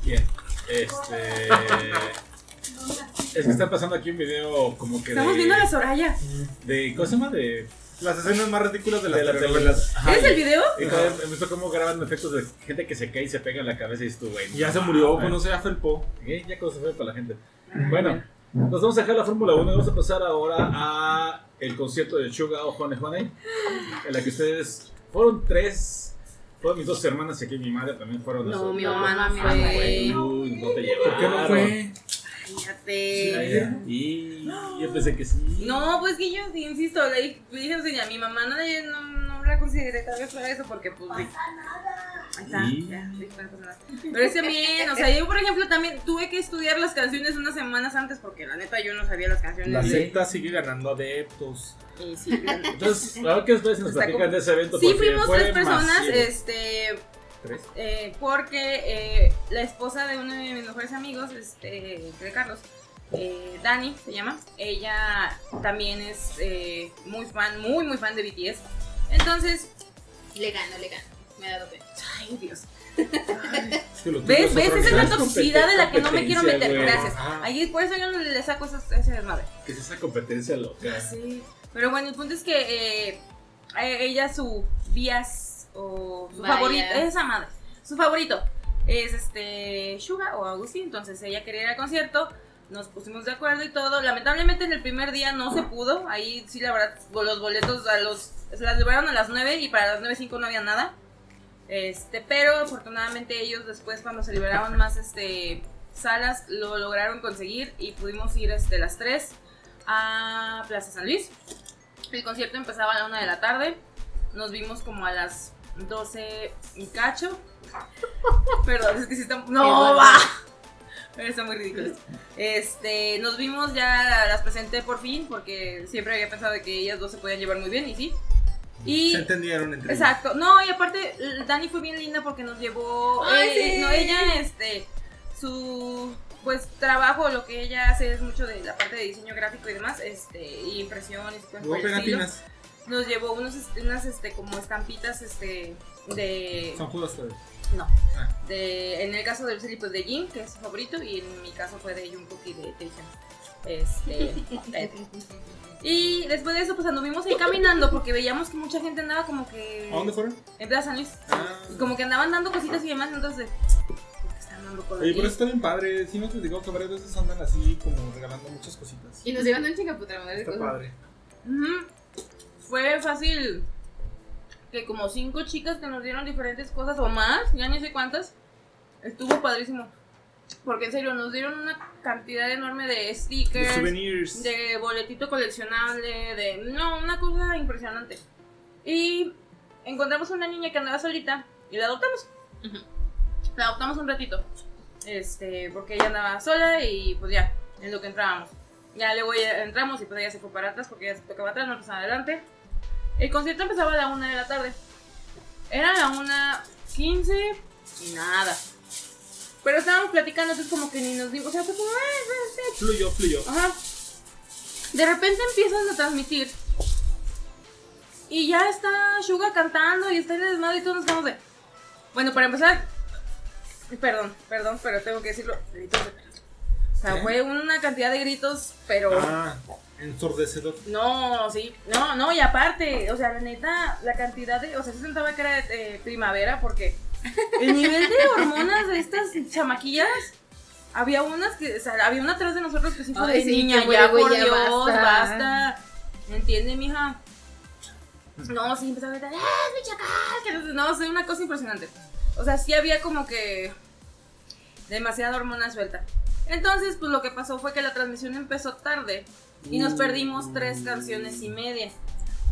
Bien, este. Es que está pasando aquí un video como que Estamos de. viendo a la Soraya. de ¿Cómo se llama? De. Las escenas más ridículas de las telenovelas. ¿Es el video? Y he visto cómo graban efectos de gente que se cae y se pega en la cabeza y dices tú, güey. Ya se murió, güey. pues no se afelpó. Ya como se fue para la gente. Bueno, nos vamos a dejar la Fórmula 1 y vamos a pasar ahora a el concierto de Suga o Juane Juane, en la que ustedes fueron tres, fueron mis dos hermanas y aquí mi madre también fueron. No, mi mamá no fue. Uy, no te llevaron. ¿Por qué no fue? Fíjate. Y yo pensé que sí. No, pues que yo sí, insisto, le dije, dije así, a mi mamá no, le- no, no la consideré tal vez para eso porque pues... Ahí está, ¿Y? ya, sí, pasa nada. Pero es también, o sea, yo por ejemplo también tuve que estudiar las canciones unas semanas antes porque la neta yo no sabía las canciones. La de- secta sigue ganando adeptos. Y sí, Entonces, ahora que ustedes nos Está platican como- de ese evento, Sí, fuimos tres personas, masivo. este, ¿Tres? eh, porque eh, la esposa de uno de mis mejores amigos, este, de Carlos, eh, Dani se llama, ella también es eh, muy fan, muy muy fan de BTS. Entonces, Le gano, le gano. Me ha dado pena. ay Dios. ¿Ves? es ¿Ves? Esa es la toxicidad de la que no me quiero meter. güey. Gracias. Ahí por eso yo no le saco ese desmadre. Que es esa competencia loca. Sí. Pero bueno, el punto es que eh, ella, su vías o su Vaya. favorito, esa madre, su favorito es este Suga o Agustín. Entonces ella quería ir al concierto, nos pusimos de acuerdo y todo. Lamentablemente en el primer día no se pudo. Ahí sí, la verdad, los boletos a los se las liberaron a las 9 y para las 9.05 no había nada. Este, pero afortunadamente ellos después cuando se liberaron más este salas lo lograron conseguir y pudimos ir este las 3 a Plaza San Luis. El concierto empezaba a la 1 de la tarde. Nos vimos como a las 12 y cacho. Perdón, es que sí está. ¡No! va. Pero está muy ridículo. Este, nos vimos, ya las presenté por fin, porque siempre había pensado de que ellas dos se podían llevar muy bien, y sí. Y. Se entendieron entre ellos. Exacto. No, y aparte, Dani fue bien linda porque nos llevó. Ay, eh, sí. No, ella, este. Su. Pues trabajo, lo que ella hace es mucho de la parte de diseño gráfico y demás, este, y impresiones y cosas Nos llevó unos, este, unas, este, como estampitas, este, de. Son judas todavía. No. Ah. De, en el caso de Ursuli, pues de Jin, que es su favorito, y en mi caso fue de Jungkook y de Taehyung. Este. Y después de eso, pues anduvimos ahí caminando porque veíamos que mucha gente andaba como que. ¿A dónde fueron? En Plaza San Luis. Ah. Como que andaban dando cositas y demás, entonces. ¿Por qué están dando cosas? Oye, pero eso está bien padre. Sí, te digo que varias veces andan así, como regalando muchas cositas. Y nos llevan un chingaputra madre de Está cosas. padre. Ujú. Fue fácil que como cinco chicas que nos dieron diferentes cosas o más, ya ni sé cuántas. Estuvo padrísimo. Porque en serio, nos dieron una cantidad enorme de De stickers, souvenirs. de boletito coleccionable, de... No, una cosa impresionante. Y encontramos una niña que andaba solita y la adoptamos. La adoptamos un ratito. Este, porque ella andaba sola y pues ya, en lo que entrábamos. Ya luego ya entramos y pues ella se fue para atrás porque ella se tocaba atrás, nosotros adelante. El concierto empezaba a la una de la tarde. Era la una quince y nada. Pero estábamos platicando, entonces como que ni nos dimos, o sea, fue como, "Ah, Fluyó, fluyó. Ajá. De repente empiezan a transmitir. Y ya está Suga cantando y está el desmadre y todos nos quedamos de. Bueno, para empezar. Perdón, perdón, pero tengo que decirlo. Gritos de perro. O sea, fue una cantidad de gritos, pero. Ah, ensordecedor. No, sí. No, no, y aparte, o sea, la neta, la cantidad de. O sea, se sentaba que era eh, primavera porque. El nivel de hormonas de estas chamaquillas. Había unas que, o sea, había una atrás de nosotros que sí fue Ay, de sí, niña, ya por ya Dios, basta". basta. ¿Me entiende, mija? No, sí, empezaba a gritar, ¡eh, mi chacal! Que no sé, No, sé, una cosa impresionante. O sea, sí había como que demasiada hormona suelta. Entonces, pues lo que pasó fue que la transmisión empezó tarde y nos perdimos tres canciones y media.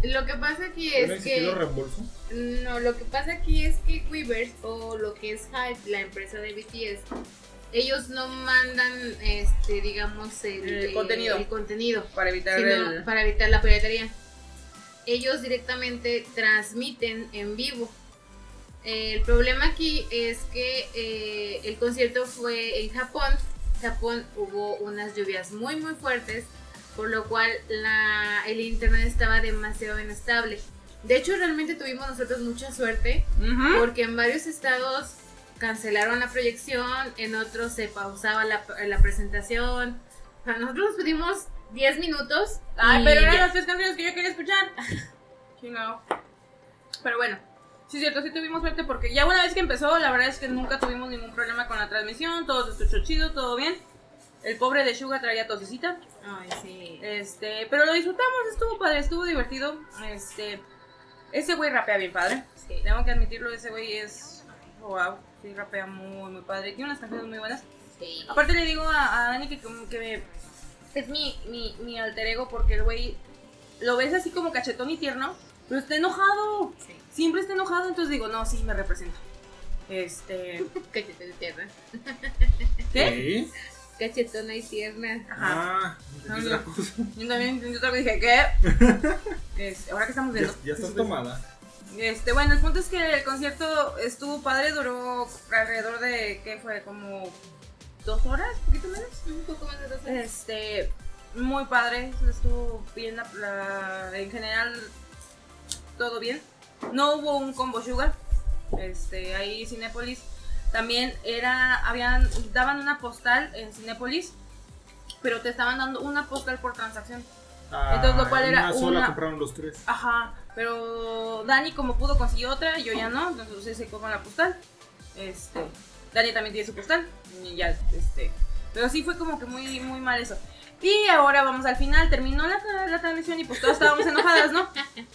Lo que pasa aquí ¿No es que. reembolso? No, lo que pasa aquí es que Weavers o lo que es Hype, la empresa de BTS, ellos no mandan, este, digamos, el, El contenido. el contenido Para evitar sino el... para evitar la piratería. Ellos directamente transmiten en vivo. El problema aquí es que eh, el concierto fue en Japón. Japón hubo unas lluvias muy muy fuertes, por lo cual la, el internet estaba demasiado inestable. De hecho, realmente tuvimos nosotros mucha suerte Ujú. porque en varios estados cancelaron la proyección, en otros se pausaba la, la presentación. O sea, nosotros nos pedimos 10 minutos. Ay, pero eran ya. las tres canciones que yo quería escuchar. Chingado. Pero bueno, sí es cierto, sí tuvimos suerte porque ya una vez que empezó, la verdad es que nunca tuvimos ningún problema con la transmisión, todo se escuchó chido, todo bien. El pobre de Suga traía tosecita. Ay, sí. Este, pero lo disfrutamos, estuvo padre, estuvo divertido. Este, ese güey rapea bien padre. Sí. Tengo que admitirlo, ese güey es wow, sí rapea muy muy padre. Tiene unas canciones muy buenas. Sí. Aparte le digo a, a Dani que, como que me- es mi, mi, mi alter ego porque el güey lo ves así como cachetón y tierno, pero está enojado. Sí. Siempre está enojado, entonces digo, no, sí, me representa. Este. Cachetona y tierna. ¿Qué? Cachetona y tierna. Ajá. Ah, No. Yo también otra vez dije, ¿qué? Ahora que estamos Ya, viendo. ya estás tomada. Este, bueno, el punto es que el concierto estuvo padre, duró alrededor de, ¿qué fue? Como dos horas, un poquito menos. Un poco más de dos horas. Este, muy padre, estuvo bien, la, la- en general, todo bien. No hubo un combo sugar, este, ahí Cinépolis. También era, habían, daban una postal en Cinépolis, pero te estaban dando una postal por transacción. Entonces, lo cual Ah, era una sola una- compraron los tres. Ajá, pero Dani como pudo consiguió otra, yo ya no, entonces se con la postal. Este, Dani también tiene su postal y ya, este, pero sí fue como que muy, muy mal eso. Y ahora vamos al final, terminó la, la transmisión y pues todas estábamos enojadas, ¿no?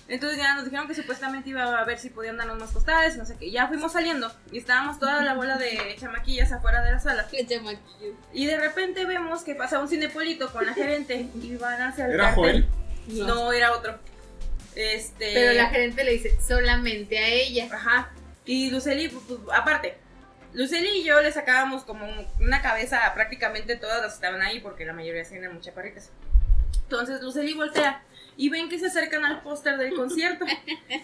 Entonces ya nos dijeron que supuestamente iba a ver si podían darnos más postales, no sé qué. Ya fuimos saliendo y estábamos toda la bola de chamaquillas afuera de la sala. Qué chamaquillo. Y de repente vemos que pasa un cinepolito con la gerente y van hacia el ¿Era cartel. Joel? No, era otro. Este. Pero la gerente le dice solamente a ella. Ajá. Y Luceli, pues, pues, aparte, Luceli y yo le sacábamos como una cabeza a prácticamente todas las que estaban ahí, porque la mayoría eran muy chaparritas. Entonces Luceli voltea y ven que se acercan al póster del concierto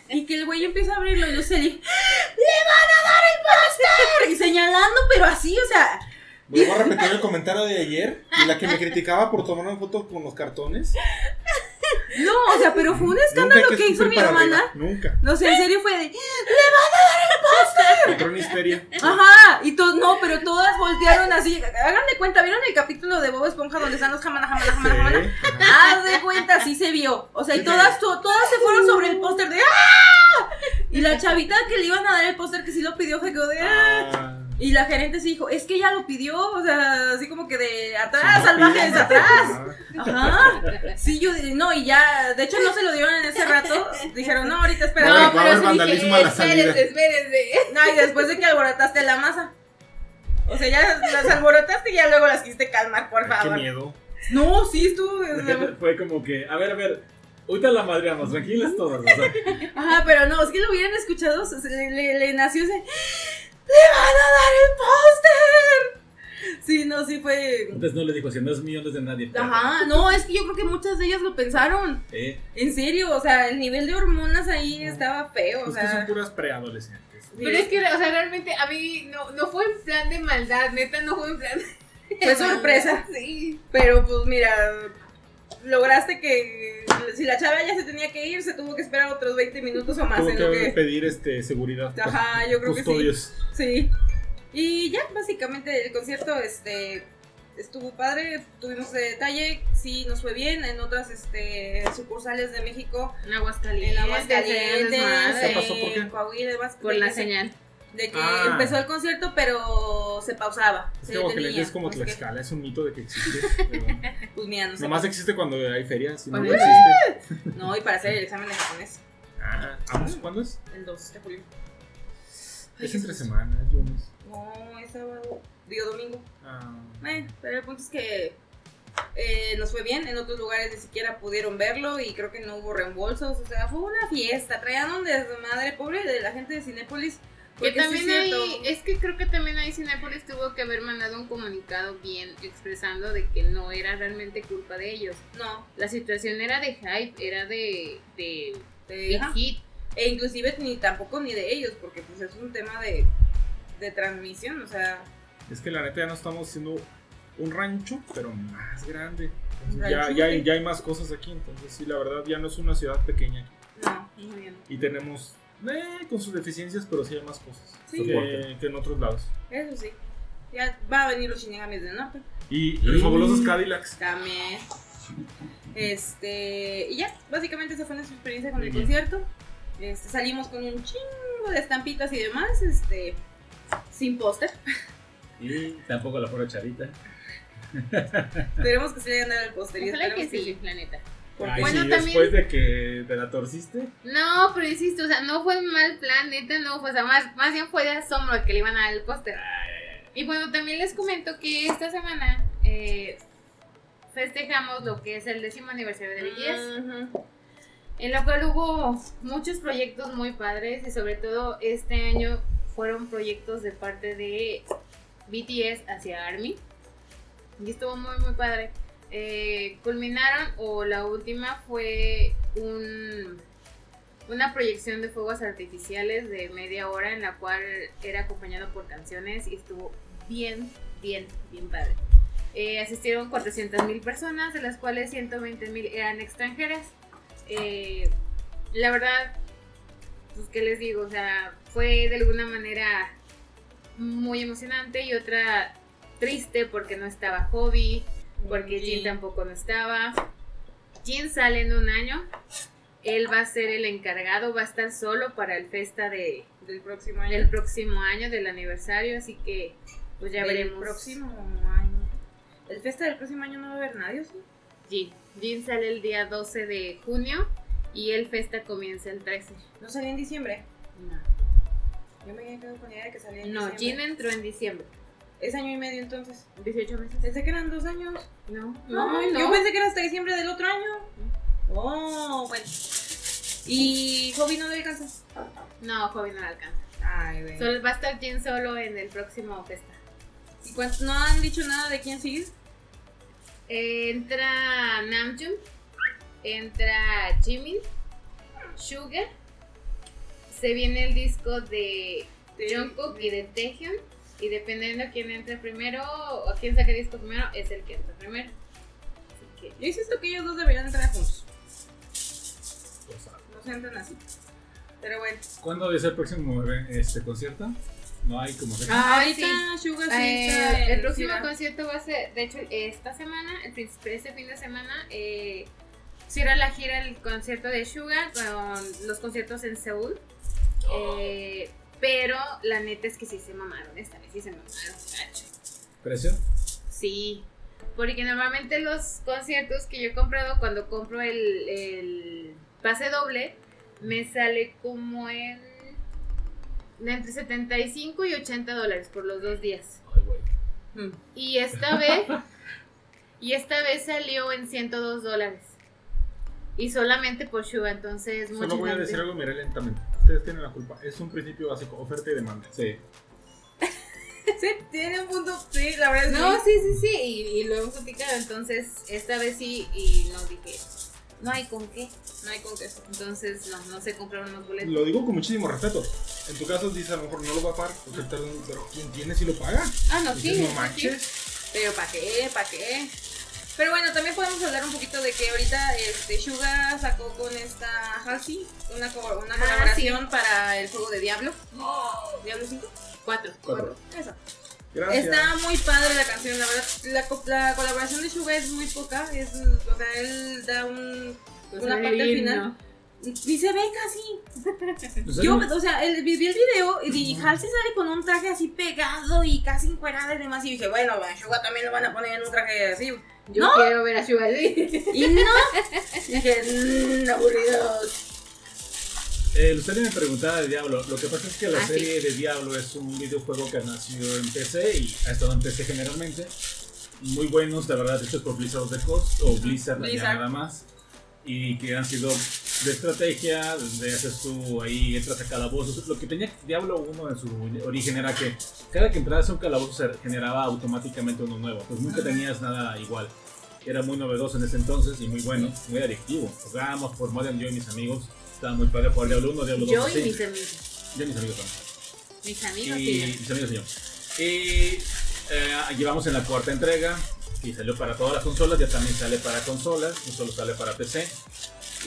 y que el güey empieza a abrirlo y Luceli, ¡le van a dar el póster! Y señalando, pero así, o sea, Vuelvo a repetir el comentario de ayer. Y la que me criticaba por tomar una foto con los cartones. No, o sea, pero fue un escándalo hay que hizo mi hermana. arriba, Nunca. No sé, en serio fue de, ¡le van a dar el póster! En histeria. Ajá, y todos, no, pero todas voltearon así. Hagan de cuenta, ¿vieron el capítulo de Bob Esponja donde están los jamana, jamana, jamana, jamana? Sí, ajá. Haz de cuenta, sí se vio. O sea, y todas, to- todas se fueron sobre el póster de ¡Ah! Y la chavita que le iban a dar el póster que sí lo pidió quedó de ¡Ah! Y la gerente sí dijo, es que ella lo pidió, o sea, así como que de atrás, salvajes, atrás. ajá. Sí, yo, no, y ya, de hecho no se lo dieron en ese rato. Dijeron, no, ahorita espera. No, a la salida. espérense, espérense. No, y después de que alborotaste la masa. O sea, ya las alborotaste y ya luego las quisiste calmar, por Qué favor. miedo. No, sí estuvo. o sea, Fue como que, a ver, a ver, ahorita la madreamos, tranquilas todas. o sea, Ajá, pero no, es que lo hubieran escuchado, se- se- le, le- le nació ese. ¡Le van a dar el póster! Sí, no, sí fue. Entonces no le dijo, si no es mío, no es de nadie. Ajá, no, es que yo creo que muchas de ellas lo pensaron. Eh, En serio, o sea, el nivel de hormonas ahí estaba feo, o Pues que son sea. puras preadolescentes. Pero es que, o sea, realmente a mí no, no fue en plan de maldad, neta, no fue en plan de Fue sorpresa. Sí. Pero pues mira, lograste que si la chava ya se tenía que ir, se tuvo que esperar otros 20 minutos o más Tuvo en lo que que... pedir este, seguridad. Ajá, yo creo que sí. Custodios. Sí. Y ya, básicamente el concierto este estuvo padre, tuvimos ese detalle, sí nos fue bien, en otras este sucursales de México, En Aguascalientes. en Aguascalientes, desmadre. ¿Qué pasó? ¿Por qué? en Coahuila, demás, Por de la que se- señal. De que Ah. empezó el concierto, pero se pausaba. Es se que es como un mito de que existe. pero Pues mira, no sé. nomás existe cuando hay ferias, si no, existe. No, y para hacer el examen de japonés, Ah, ¿vamos? ¿Cuándo es? el 2 de julio. Es entre semana, es lunes. No, es sábado, digo domingo. Ah, Bueno, pero el punto es que eh, nos fue bien, en otros lugares ni siquiera pudieron verlo y creo que no hubo reembolsos, o sea, fue una fiesta, traían un desmadre pobre de la gente de Cinépolis. Que porque sí también es hay, es que creo que también ahí Cinépolis tuvo que haber mandado un comunicado bien expresando de que no era realmente culpa de ellos. No, La situación era de hype, era de, de, de- de hit. e inclusive ni tampoco ni de ellos, porque pues es un tema de, de transmisión, o sea, es que la neta ya no estamos haciendo un rancho, pero más grande. Entonces, ya, ya, hay, ya hay más cosas aquí, entonces sí, la verdad ya no es una ciudad pequeña. no, muy bien. Y tenemos, eh, con sus deficiencias, pero sí hay más cosas Sí. que, que en otros lados. Eso sí. Ya va a venir los Shinigamis del norte. Y, y los fabulosos Cadillacs. También. Este, y ya, básicamente esa fue nuestra experiencia con el bien. concierto. Este, salimos con un chingo de estampitas y demás, este, sin póster. y tampoco la pobre chavita. Esperemos que se le hayan dado el póster. y Ojalá que esperemos sí, la neta. Ay, Bueno, sí, también- después de que te la torciste. No, pero insisto, o sea, no fue un mal plan, neta, no fue, o sea, más, más bien fue de asombro que le iban a dar el póster. Y bueno, también les comento que esta semana eh, festejamos lo que es el décimo aniversario de BTS, en lo cual hubo muchos proyectos muy padres y sobre todo este año fueron proyectos de parte de BTS hacia ARMY. Y estuvo muy, muy padre. Eh, culminaron, o la última fue un, una proyección de fuegos artificiales de media hora en la cual era acompañado por canciones y estuvo bien, bien, bien padre. Eh, asistieron 400 mil personas, de las cuales 120 mil eran extranjeras. Eh, la verdad, pues qué les digo, o sea, fue de alguna manera muy emocionante y otra triste porque no estaba Hobby, porque Jin tampoco no estaba. Jin sale en un año. Él va a ser el encargado, va a estar solo para el festa de, Del próximo año. del próximo año, del aniversario, así que pues ya Del veremos. próximo año. El festa del próximo año no va a haber nadie, ¿o ¿sí? Jin. Jin sale el día 12 de junio y el festa comienza el 13. No salía en diciembre. No, Yo me había quedado con la idea de que salía en no diciembre. Jin entró en diciembre. Es año y medio entonces. 18 meses. Pensé que eran dos años. No, No, no, yo pensé que era hasta diciembre del otro año. Oh, bueno. ¿Y Hobby no le alcanza? No, joven no la alcanza. Ay, güey. Solo va a estar Jin solo en el próximo festa. ¿Y cuánto- no han dicho nada de quién sigue? Entra Namjoon, entra Jimin, Sugar, se viene el disco de De- Jungkook y de Taehyung y dependiendo quién entre primero o quién saque disco primero es el que entra primero. Así que Yo insisto que ellos dos deberían entrar juntos. O sea, No se entran así. Pero bueno. ¿Cuándo es el próximo este concierto? No hay como fecha. Ah, Ahorita Sugar sí Eh, está en el próximo concierto va a ser, de hecho, esta semana, el este fin de semana, eh, cierra la gira el concierto de Suga con los conciertos en Seúl. Eh, pero la neta es que sí se mamaron, esta vez sí se mamaron, gacho. ¿Precio? Sí, porque normalmente los conciertos que yo he comprado, cuando compro el, el pase doble, me sale como en entre 75 y 80 dólares por los dos días. Ay, güey. Mm. Y esta vez, y esta vez salió en 102 dólares. Y solamente por Suga, entonces Solo voy a decir algo, miré lentamente. Ustedes tienen la culpa. Es un principio básico, oferta y demanda. Sí. Sí, tiene un punto. Sí, la verdad es No, que sí, sí, sí, y, y lo hemos platicado, entonces esta vez sí, y nos dije, no hay con qué. no hay con queso. Entonces no, no se compraron los boletos. Lo digo con muchísimo respeto. En tu caso dices a lo mejor no lo va a pagar, porque está- pero ¿quién tiene si lo paga? Ah, no, Dices, sí. no sí, manches. Pero ¿para qué? ¿Para qué? Pero bueno, también podemos hablar un poquito de que ahorita este, Suga sacó con esta Halsey una, co- una Ah, colaboración para el juego de Diablo. Diablo 5. Cuatro. Cuatro. Eso. Gracias. Está muy padre la canción, la verdad. La, co- la colaboración de Suga es muy poca. Es, o sea, él da un, Pues una el parte al himno. final. Y se ve casi. O sea, Yo, no- o sea, el, vi el video y, y Halsey sale con un traje así pegado y casi encuerada y demás. Y dije, bueno, a Suga también lo van a poner en un traje así. Yo ¿No? quiero ver a Sugar Lee. Y no. dije, mmm, aburridos. Eh, ustedes me preguntaba de Diablo. Lo que pasa es que la Ah, sí. serie de Diablo es un videojuego que nació en PC y ha estado en PC generalmente. Muy buenos, la verdad, hechos por Blizzard of the Coast o Blizzard, ya Blizzard. nada más. Y que han sido de estrategia, de haces tú ahí, entras a calabozos. Lo que tenía Diablo 1 en su origen era que cada que entrabas a un calabozo se generaba automáticamente uno nuevo. Pues nunca tenías nada igual. Era muy novedoso en ese entonces y muy bueno, muy adictivo. Jugábamos por Modern yo y mis amigos. Estaba muy padre jugar Diablo 1, Diablo 2. Yo y mis amigos. Yo y mis amigos también. Mis amigos Y sí. mis amigos y yo. Y eh, llevamos en la cuarta entrega y salió para todas las consolas, ya también sale para consolas, no solo sale para PC.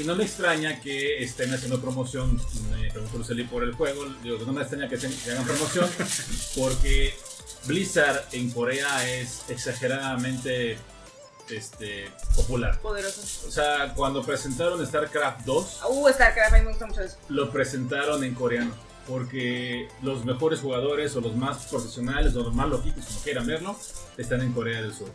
Y no me extraña que estén haciendo promoción, me preguntó Lucely por el juego, digo, no me extraña que, se- que hagan promoción, porque Blizzard en Corea es exageradamente este, popular. Poderoso. O sea, cuando presentaron StarCraft 2, Uh, StarCraft, a mí me gusta mucho eso. lo presentaron en coreano. Porque los mejores jugadores o los más profesionales o los más loquitos, como quieran verlo, están en Corea del Sur.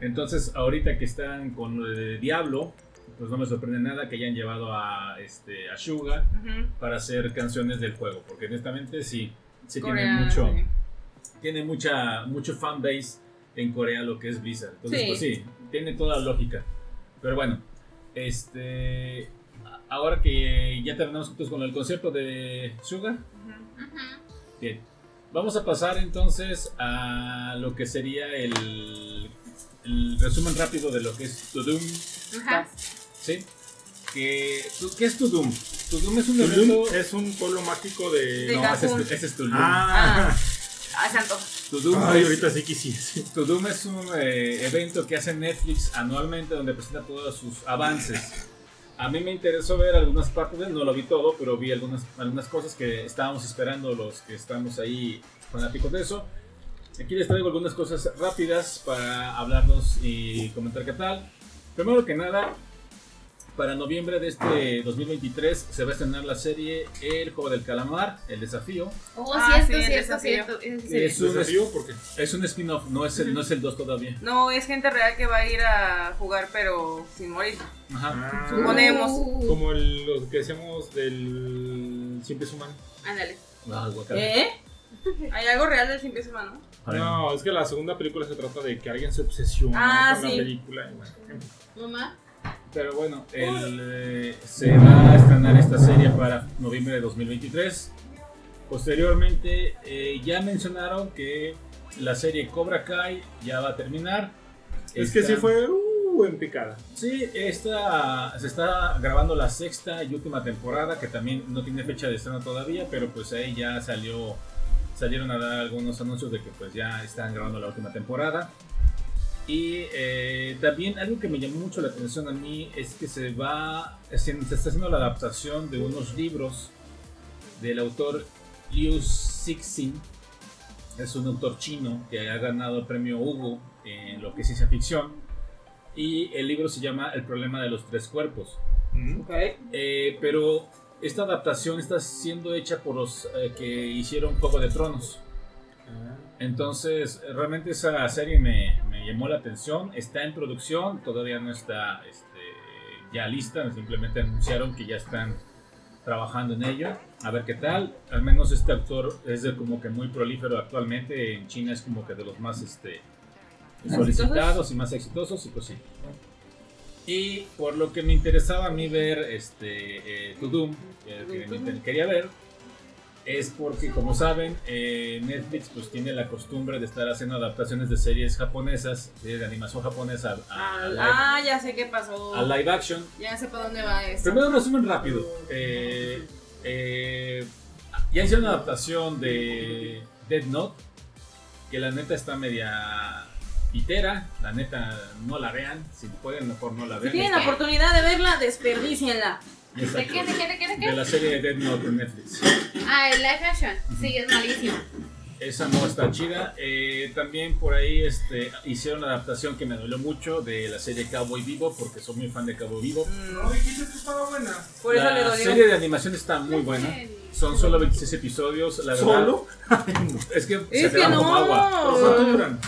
Entonces, ahorita que están con lo de Diablo, pues no me sorprende nada que hayan llevado a, este, a Suga Ujú. para hacer canciones del juego. Porque honestamente sí, sí tiene Corea, mucho, sí. tiene mucha, mucho fanbase en Corea lo que es Blizzard. Entonces, Sí. pues sí, tiene toda la lógica. Pero bueno, este. Ahora que ya terminamos juntos con el concierto de Sugar, Ujú. Ujú. bien. Vamos a pasar entonces a lo que sería el, el resumen rápido de lo que es Tudum, Ajá. ¿Sí? Que, ¿Qué es Tudum? Tudum es un Tulum evento. es un pueblo mágico de. De no, ese es, ese es Tulum. Ah, Ah, santo. Tudum Ay, es- ahorita sí quisiese. Tudum es un eh, evento que hace Netflix anualmente donde presenta todos sus avances. A mí me interesó ver algunas partes, de él, no lo vi todo, pero vi algunas, algunas cosas que estábamos esperando los que estamos ahí fanáticos de eso. Aquí les traigo algunas cosas rápidas para hablarnos y comentar qué tal. Primero que nada, para noviembre de este 2023 se va a estrenar la serie El Juego del Calamar, El Desafío. Oh, Ah, cierto, sí, el cierto, desafío. cierto. Es un, ¿Desafío? ¿Por qué? es un spin-off, no es el no es el 2 todavía. No, es gente real que va a ir a jugar, pero sin morir. Ajá. Ah, Suponemos. Uh, Como el- lo que decíamos del Siempre es humano. Ándale. Ah. ¿Eh? ¿Hay algo real del simple humano? A ver. No, es que la segunda película se trata de que alguien se obsesiona Ah, con sí. la película. y bueno, Mamá. Pero bueno, el, eh, se va a estrenar esta serie para noviembre de 2023. Posteriormente, eh, ya mencionaron que la serie Cobra Kai ya va a terminar. Es que Está- sí fue uh, en picada. Sí, esta, se está grabando la sexta y última temporada, que también no tiene fecha de estreno todavía, pero pues ahí ya salió, salieron a dar algunos anuncios de que pues ya están grabando la última temporada. Y eh, también algo que me llamó mucho la atención a mí es que se va, se está haciendo la adaptación de unos libros del autor Liu Cixin. Es un autor chino que ha ganado el premio Hugo en lo que es ciencia ficción. Y el libro se llama El problema de los tres cuerpos. Mm. Ok. Eh, pero esta adaptación está siendo hecha por los eh, que hicieron Juego de Tronos. Ah. Entonces, realmente esa serie me, me llamó la atención. Está en producción, todavía no está este, ya lista. Simplemente anunciaron que ya están trabajando en ello. A ver qué tal. Al menos este actor es de como que muy prolífero actualmente. En China es como que de los más este, solicitados y más exitosos. Y pues sí. Y por lo que me interesaba a mí ver este eh, To Doom, que inter- quería ver, es porque como saben, eh, Netflix pues tiene la costumbre de estar haciendo adaptaciones de series japonesas, series de animación japonesa a, a live, Ah, ya sé qué pasó. a live action. Ya sé para dónde va esto. Primero un resumen rápido. Eh, eh, ya hicieron una adaptación de Dead Note, que la neta está media pitera, la neta no la vean, si pueden mejor no la Si vean. tienen la oportunidad de verla, desperdicienla. ¿De qué, de qué, de qué, de De la serie de Dead Note en Netflix. Ah, el live action. Sí, es malísimo. Esa no está chida. Eh, también por ahí este, hicieron la adaptación que me dolió mucho de la serie Cowboy Vivo, porque soy muy fan de Cowboy Vivo. No, dijiste que estaba buena. Por eso la le dolió. serie de animación está muy buena. Son solo 26 episodios. La verdad, ¿Solo? Es que Es se te que van no. como agua. ¿Pero cuánto duran?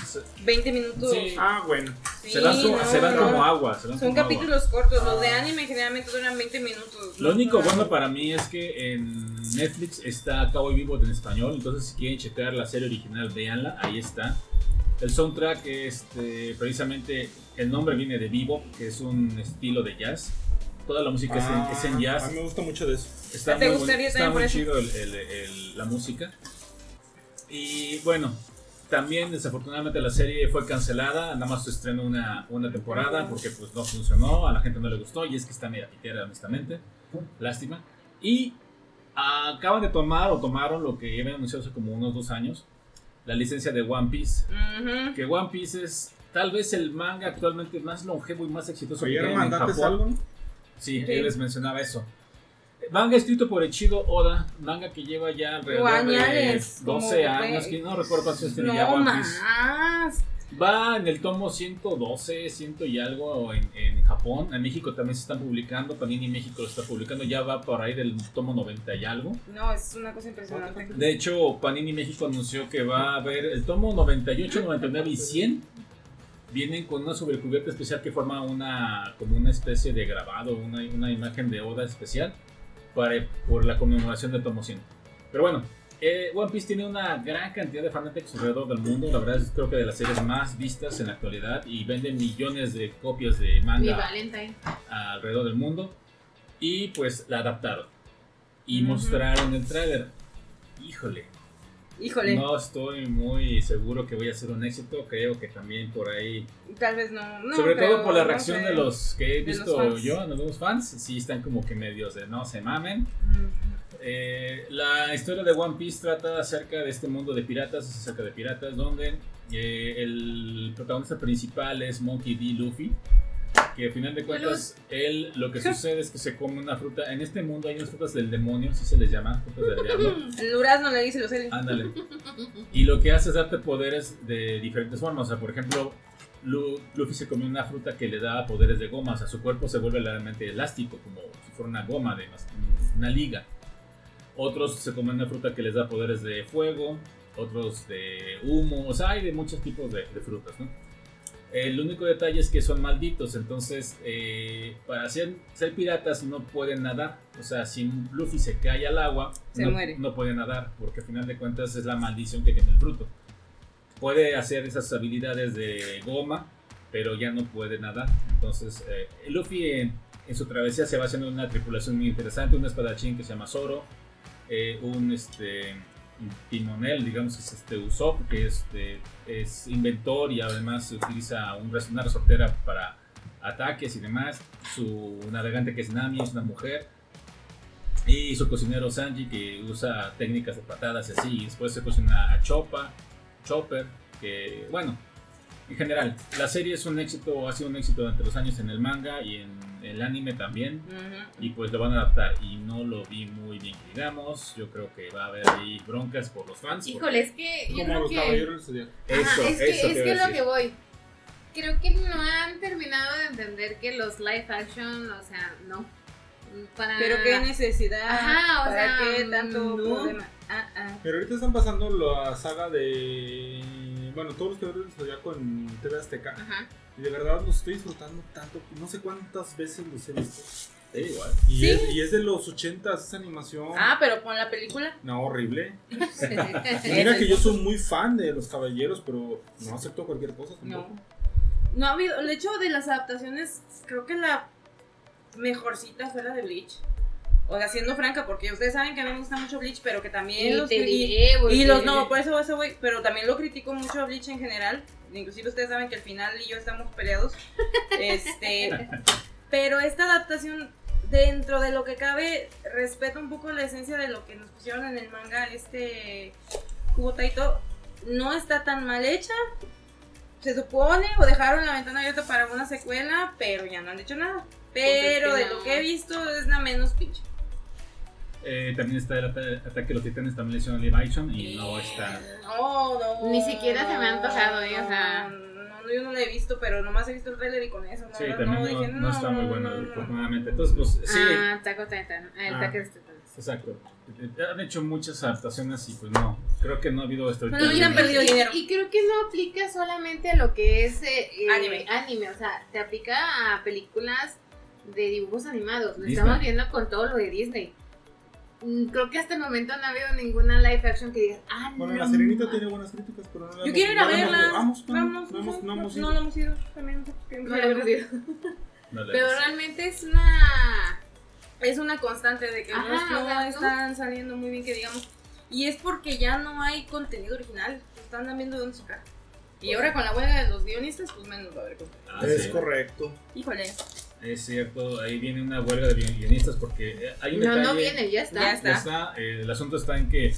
20 minutos. Sí. Ah, bueno. Sí, se van, como, no, se van no. como agua. se van Son como agua. capítulos cortos. Los de anime generalmente duran 20 minutos. Lo único No, bueno para mí es que en Netflix está Cowboy Vivo en español, entonces si quieren checar la serie original, véanla, ahí está. El soundtrack, este, precisamente, el nombre viene de Vivo, que es un estilo de jazz. Toda la música es en- Ah, es, en, jazz. A mí me gusta mucho de eso. Está ¿Te muy, gustaría está muy chido el- el- el- la música. Y bueno, también desafortunadamente la serie fue cancelada, nada más se estrenó una, una temporada porque pues no funcionó, a la gente no le gustó y es que está media pitera honestamente, lástima. Y acaban de tomar o tomaron lo que habían anunciado hace como unos dos años, la licencia de One Piece, que One Piece es tal vez el manga actualmente más longevo y más exitoso que hay en Japón. Sí, Sí. él les mencionaba eso. Manga escrito por Echido Oda, manga que lleva ya alrededor de como 12 ve- años, que no recuerdo cuántos años tiene ya One Piece. más. Va en el tomo 112, 100 y algo en, en Japón. En México también se están publicando, Panini México lo está publicando, ya va por ahí del tomo 90 y algo. No, es una cosa impresionante. De hecho, Panini México anunció que va a haber el tomo 98, 99 y 100. Vienen con una sobrecubierta especial que forma una como una especie de grabado, una, una imagen de Oda especial para, por la conmemoración del tomo 100. Pero bueno, eh, One Piece tiene una gran cantidad de fanáticos alrededor del mundo. La verdad es creo que de las series más vistas en la actualidad y venden millones de copias de manga alrededor del mundo. Y pues la adaptaron. Y Ujú. mostraron el tráiler. Híjole, Híjole, no estoy muy seguro que vaya a ser un éxito. Creo que también por ahí. tal vez no. no sobre pero todo por la no reacción sé. de los que he De los visto fans. yo, los fans. Sí, están como que medios de no se mamen. Mm. Eh, la historia de One Piece trata acerca de este mundo de piratas, acerca de piratas, donde eh, el protagonista principal es Monkey D. Luffy. que al final de cuentas, él lo que sucede es que se come una fruta. En este mundo hay unas frutas del demonio, así se les llama, frutas del diablo. El durazno le dice los Eli. Ándale. Y lo que hace es darte poderes de diferentes formas. O sea, por ejemplo, Lu- Luffy se comió una fruta que le da poderes de goma. O sea, su cuerpo se vuelve realmente elástico, como si fuera una goma de una liga. Otros se comen una fruta que les da poderes de fuego, otros de humo. O sea, hay de muchos tipos de, de frutas, ¿no? El único detalle es que son malditos, entonces eh, para ser, ser piratas no pueden nadar. O sea, si Luffy se cae al agua, Se no, muere. no puede nadar, porque al final de cuentas es la maldición que tiene el fruto. Puede hacer esas habilidades de goma, pero ya no puede nadar. Entonces, eh, Luffy en, en su travesía se va haciendo una tripulación muy interesante, un espadachín que se llama Zoro, eh, un este timonel, digamos que es este Usopp, que es, de- es inventor y además utiliza un una resortera para ataques y demás. Su navegante que es Nami es una mujer. Y su cocinero Sanji que usa técnicas de patadas y así. Después se cocina a Choppa, Chopper, que bueno, en general, la serie es un éxito, ha sido un éxito durante los años en el manga y en el anime también. Y pues lo van a adaptar y no lo vi muy bien, digamos. Yo creo que va a haber ahí broncas por los fans. Híjole, es que yo Como creo los que... caballeros Ajá, Eso, es que, eso es que es lo que voy. Creo que no han terminado de entender que los live action, o sea, no. Para... Pero qué necesidad. Ajá, o ¿Para sea, qué tanto no. problema? Ah, ah. Pero ahorita están pasando la saga de. Bueno, todos los caballeros del Zodiaco en TV Azteca. Ajá. Y de verdad los estoy disfrutando tanto. No sé cuántas veces los he visto. Sí, igual. Y, Sí. es, y es de los 80 esa animación. Ah, pero con la película. No, horrible. Mira que yo soy muy fan de los caballeros, pero no acepto cualquier cosa. No. No ha habido. El hecho de las adaptaciones, creo que la mejorcita fue la de Bleach. O sea, siendo franca, porque ustedes saben que a mí me gusta mucho Bleach, pero que también Y los te y- diré, porque- Y los, no, por eso, eso voy, pero también lo critico mucho a Bleach en general. Inclusive ustedes saben que al final y yo estamos peleados. Este, pero esta adaptación, dentro de lo que cabe, respeta un poco la esencia de lo que nos pusieron en el manga, este Kubo Taito. No está tan mal hecha. Se supone, o dejaron la ventana abierta para una secuela, pero ya no han dicho nada. Pero Pues es de lo que he visto es la menos pinche. Eh, también está el ata- ataque de los titanes, también le hicieron live action y no está. No, no. Ni siquiera se me ha antojado, eh, o sea. No, no, yo no la he visto, pero nomás he visto el trailer y con eso. No, Sí, no, también no, dije, no está muy bueno, no, no. afortunadamente. Entonces, pues sí, Ah, Taco Titan. Ah, el Ah. De Titanes. exacto. Han hecho muchas adaptaciones y pues no, creo que no ha habido esto. Perdido Y- dinero. Y creo que no aplica solamente a lo que es eh, eh, Anime. anime, o sea, te aplica a películas de dibujos animados. Lo Disney. estamos viendo con todo lo de Disney. Mm, Creo que hasta el momento no ha habido ninguna live action que digas, ah, Bueno, no. la Sirenita ma- tiene buenas críticas, pero no la Yo hemos- quiero ir a la verla. Vamos, Vamos, vamos, no hemos- ido. no hemos ido. También No la hemos ido. Pero realmente es una. Es una constante de que Ajá, no, no o sea, ¿no? están saliendo muy bien, que digamos. Y es porque ya no hay contenido original. Están viendo de dónde sacar. Y ahora con la huelga de los guionistas, pues menos va a haber contenido. Ah, Es sí. correcto. Híjole, Es cierto, ahí viene una huelga de guionistas porque eh, hay un No, detalle. no viene, ya está. Ya está. Ya está, eh, el asunto está en que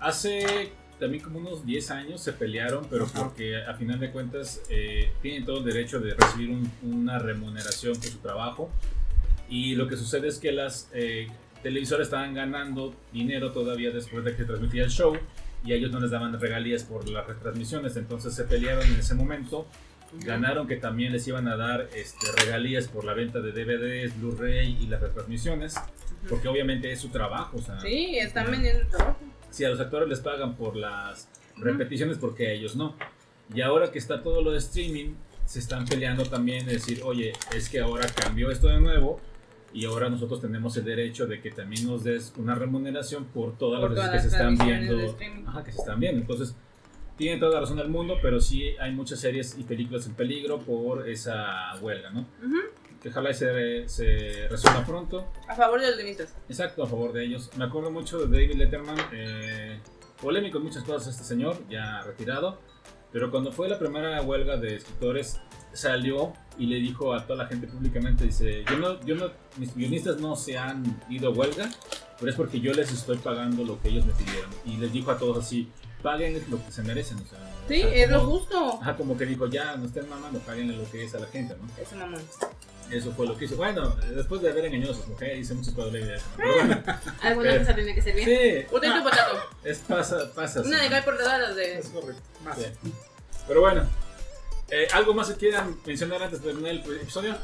hace también como unos 10 años se pelearon, pero porque a final de cuentas eh, tienen todo el derecho de recibir un- una remuneración por su trabajo. Y lo que sucede es que las eh, televisoras estaban ganando dinero todavía después de que transmitía el show y a ellos no les daban regalías por las retransmisiones, entonces se pelearon en ese momento. Ganaron que también les iban a dar este, regalías por la venta de DVDs, Blu-ray y las retransmisiones, porque obviamente es su trabajo. O sea, Sí, están vendiendo trabajo. si a los actores les pagan por las repeticiones, porque a ellos no. Y ahora que está todo lo de streaming, se están peleando también de decir, oye, es que ahora cambió esto de nuevo y ahora nosotros tenemos el derecho de que también nos des una remuneración por todas Por las todas veces que se están viendo. Ajá, que se están viendo. Entonces, tiene toda la razón del mundo, pero sí hay muchas series y películas en peligro por esa huelga, ¿no? Ujú. Que ojalá se, se resuelva pronto. A favor de los guionistas. Exacto, a favor de ellos. Me acuerdo mucho de David Letterman, eh, polémico en muchas cosas este señor, ya retirado, pero cuando fue la primera huelga de escritores salió y le dijo a toda la gente públicamente, dice, yo no, yo no, mis guionistas no se han ido a huelga, pero es porque yo les estoy pagando lo que ellos me pidieron. Y les dijo a todos así, paguen lo que se merecen, o sea, Sí, O sea, es lo justo. Ajá, como que dijo, ya no estén mamando, páguenle lo que es a la gente, ¿no? Ese mamón. Eso fue lo que hizo. Bueno, después de haber engañado a sus mujeres, hice muchas. ¿no? Pero bueno, Alguna cosa tiene que ser bien. sí, Potato, potato. es pasa, pasa. Una sí. de cae por debajo de las de. Es correcto. Más. Sí. Pero bueno, eh, ¿algo más que quieran mencionar antes de terminar el episodio?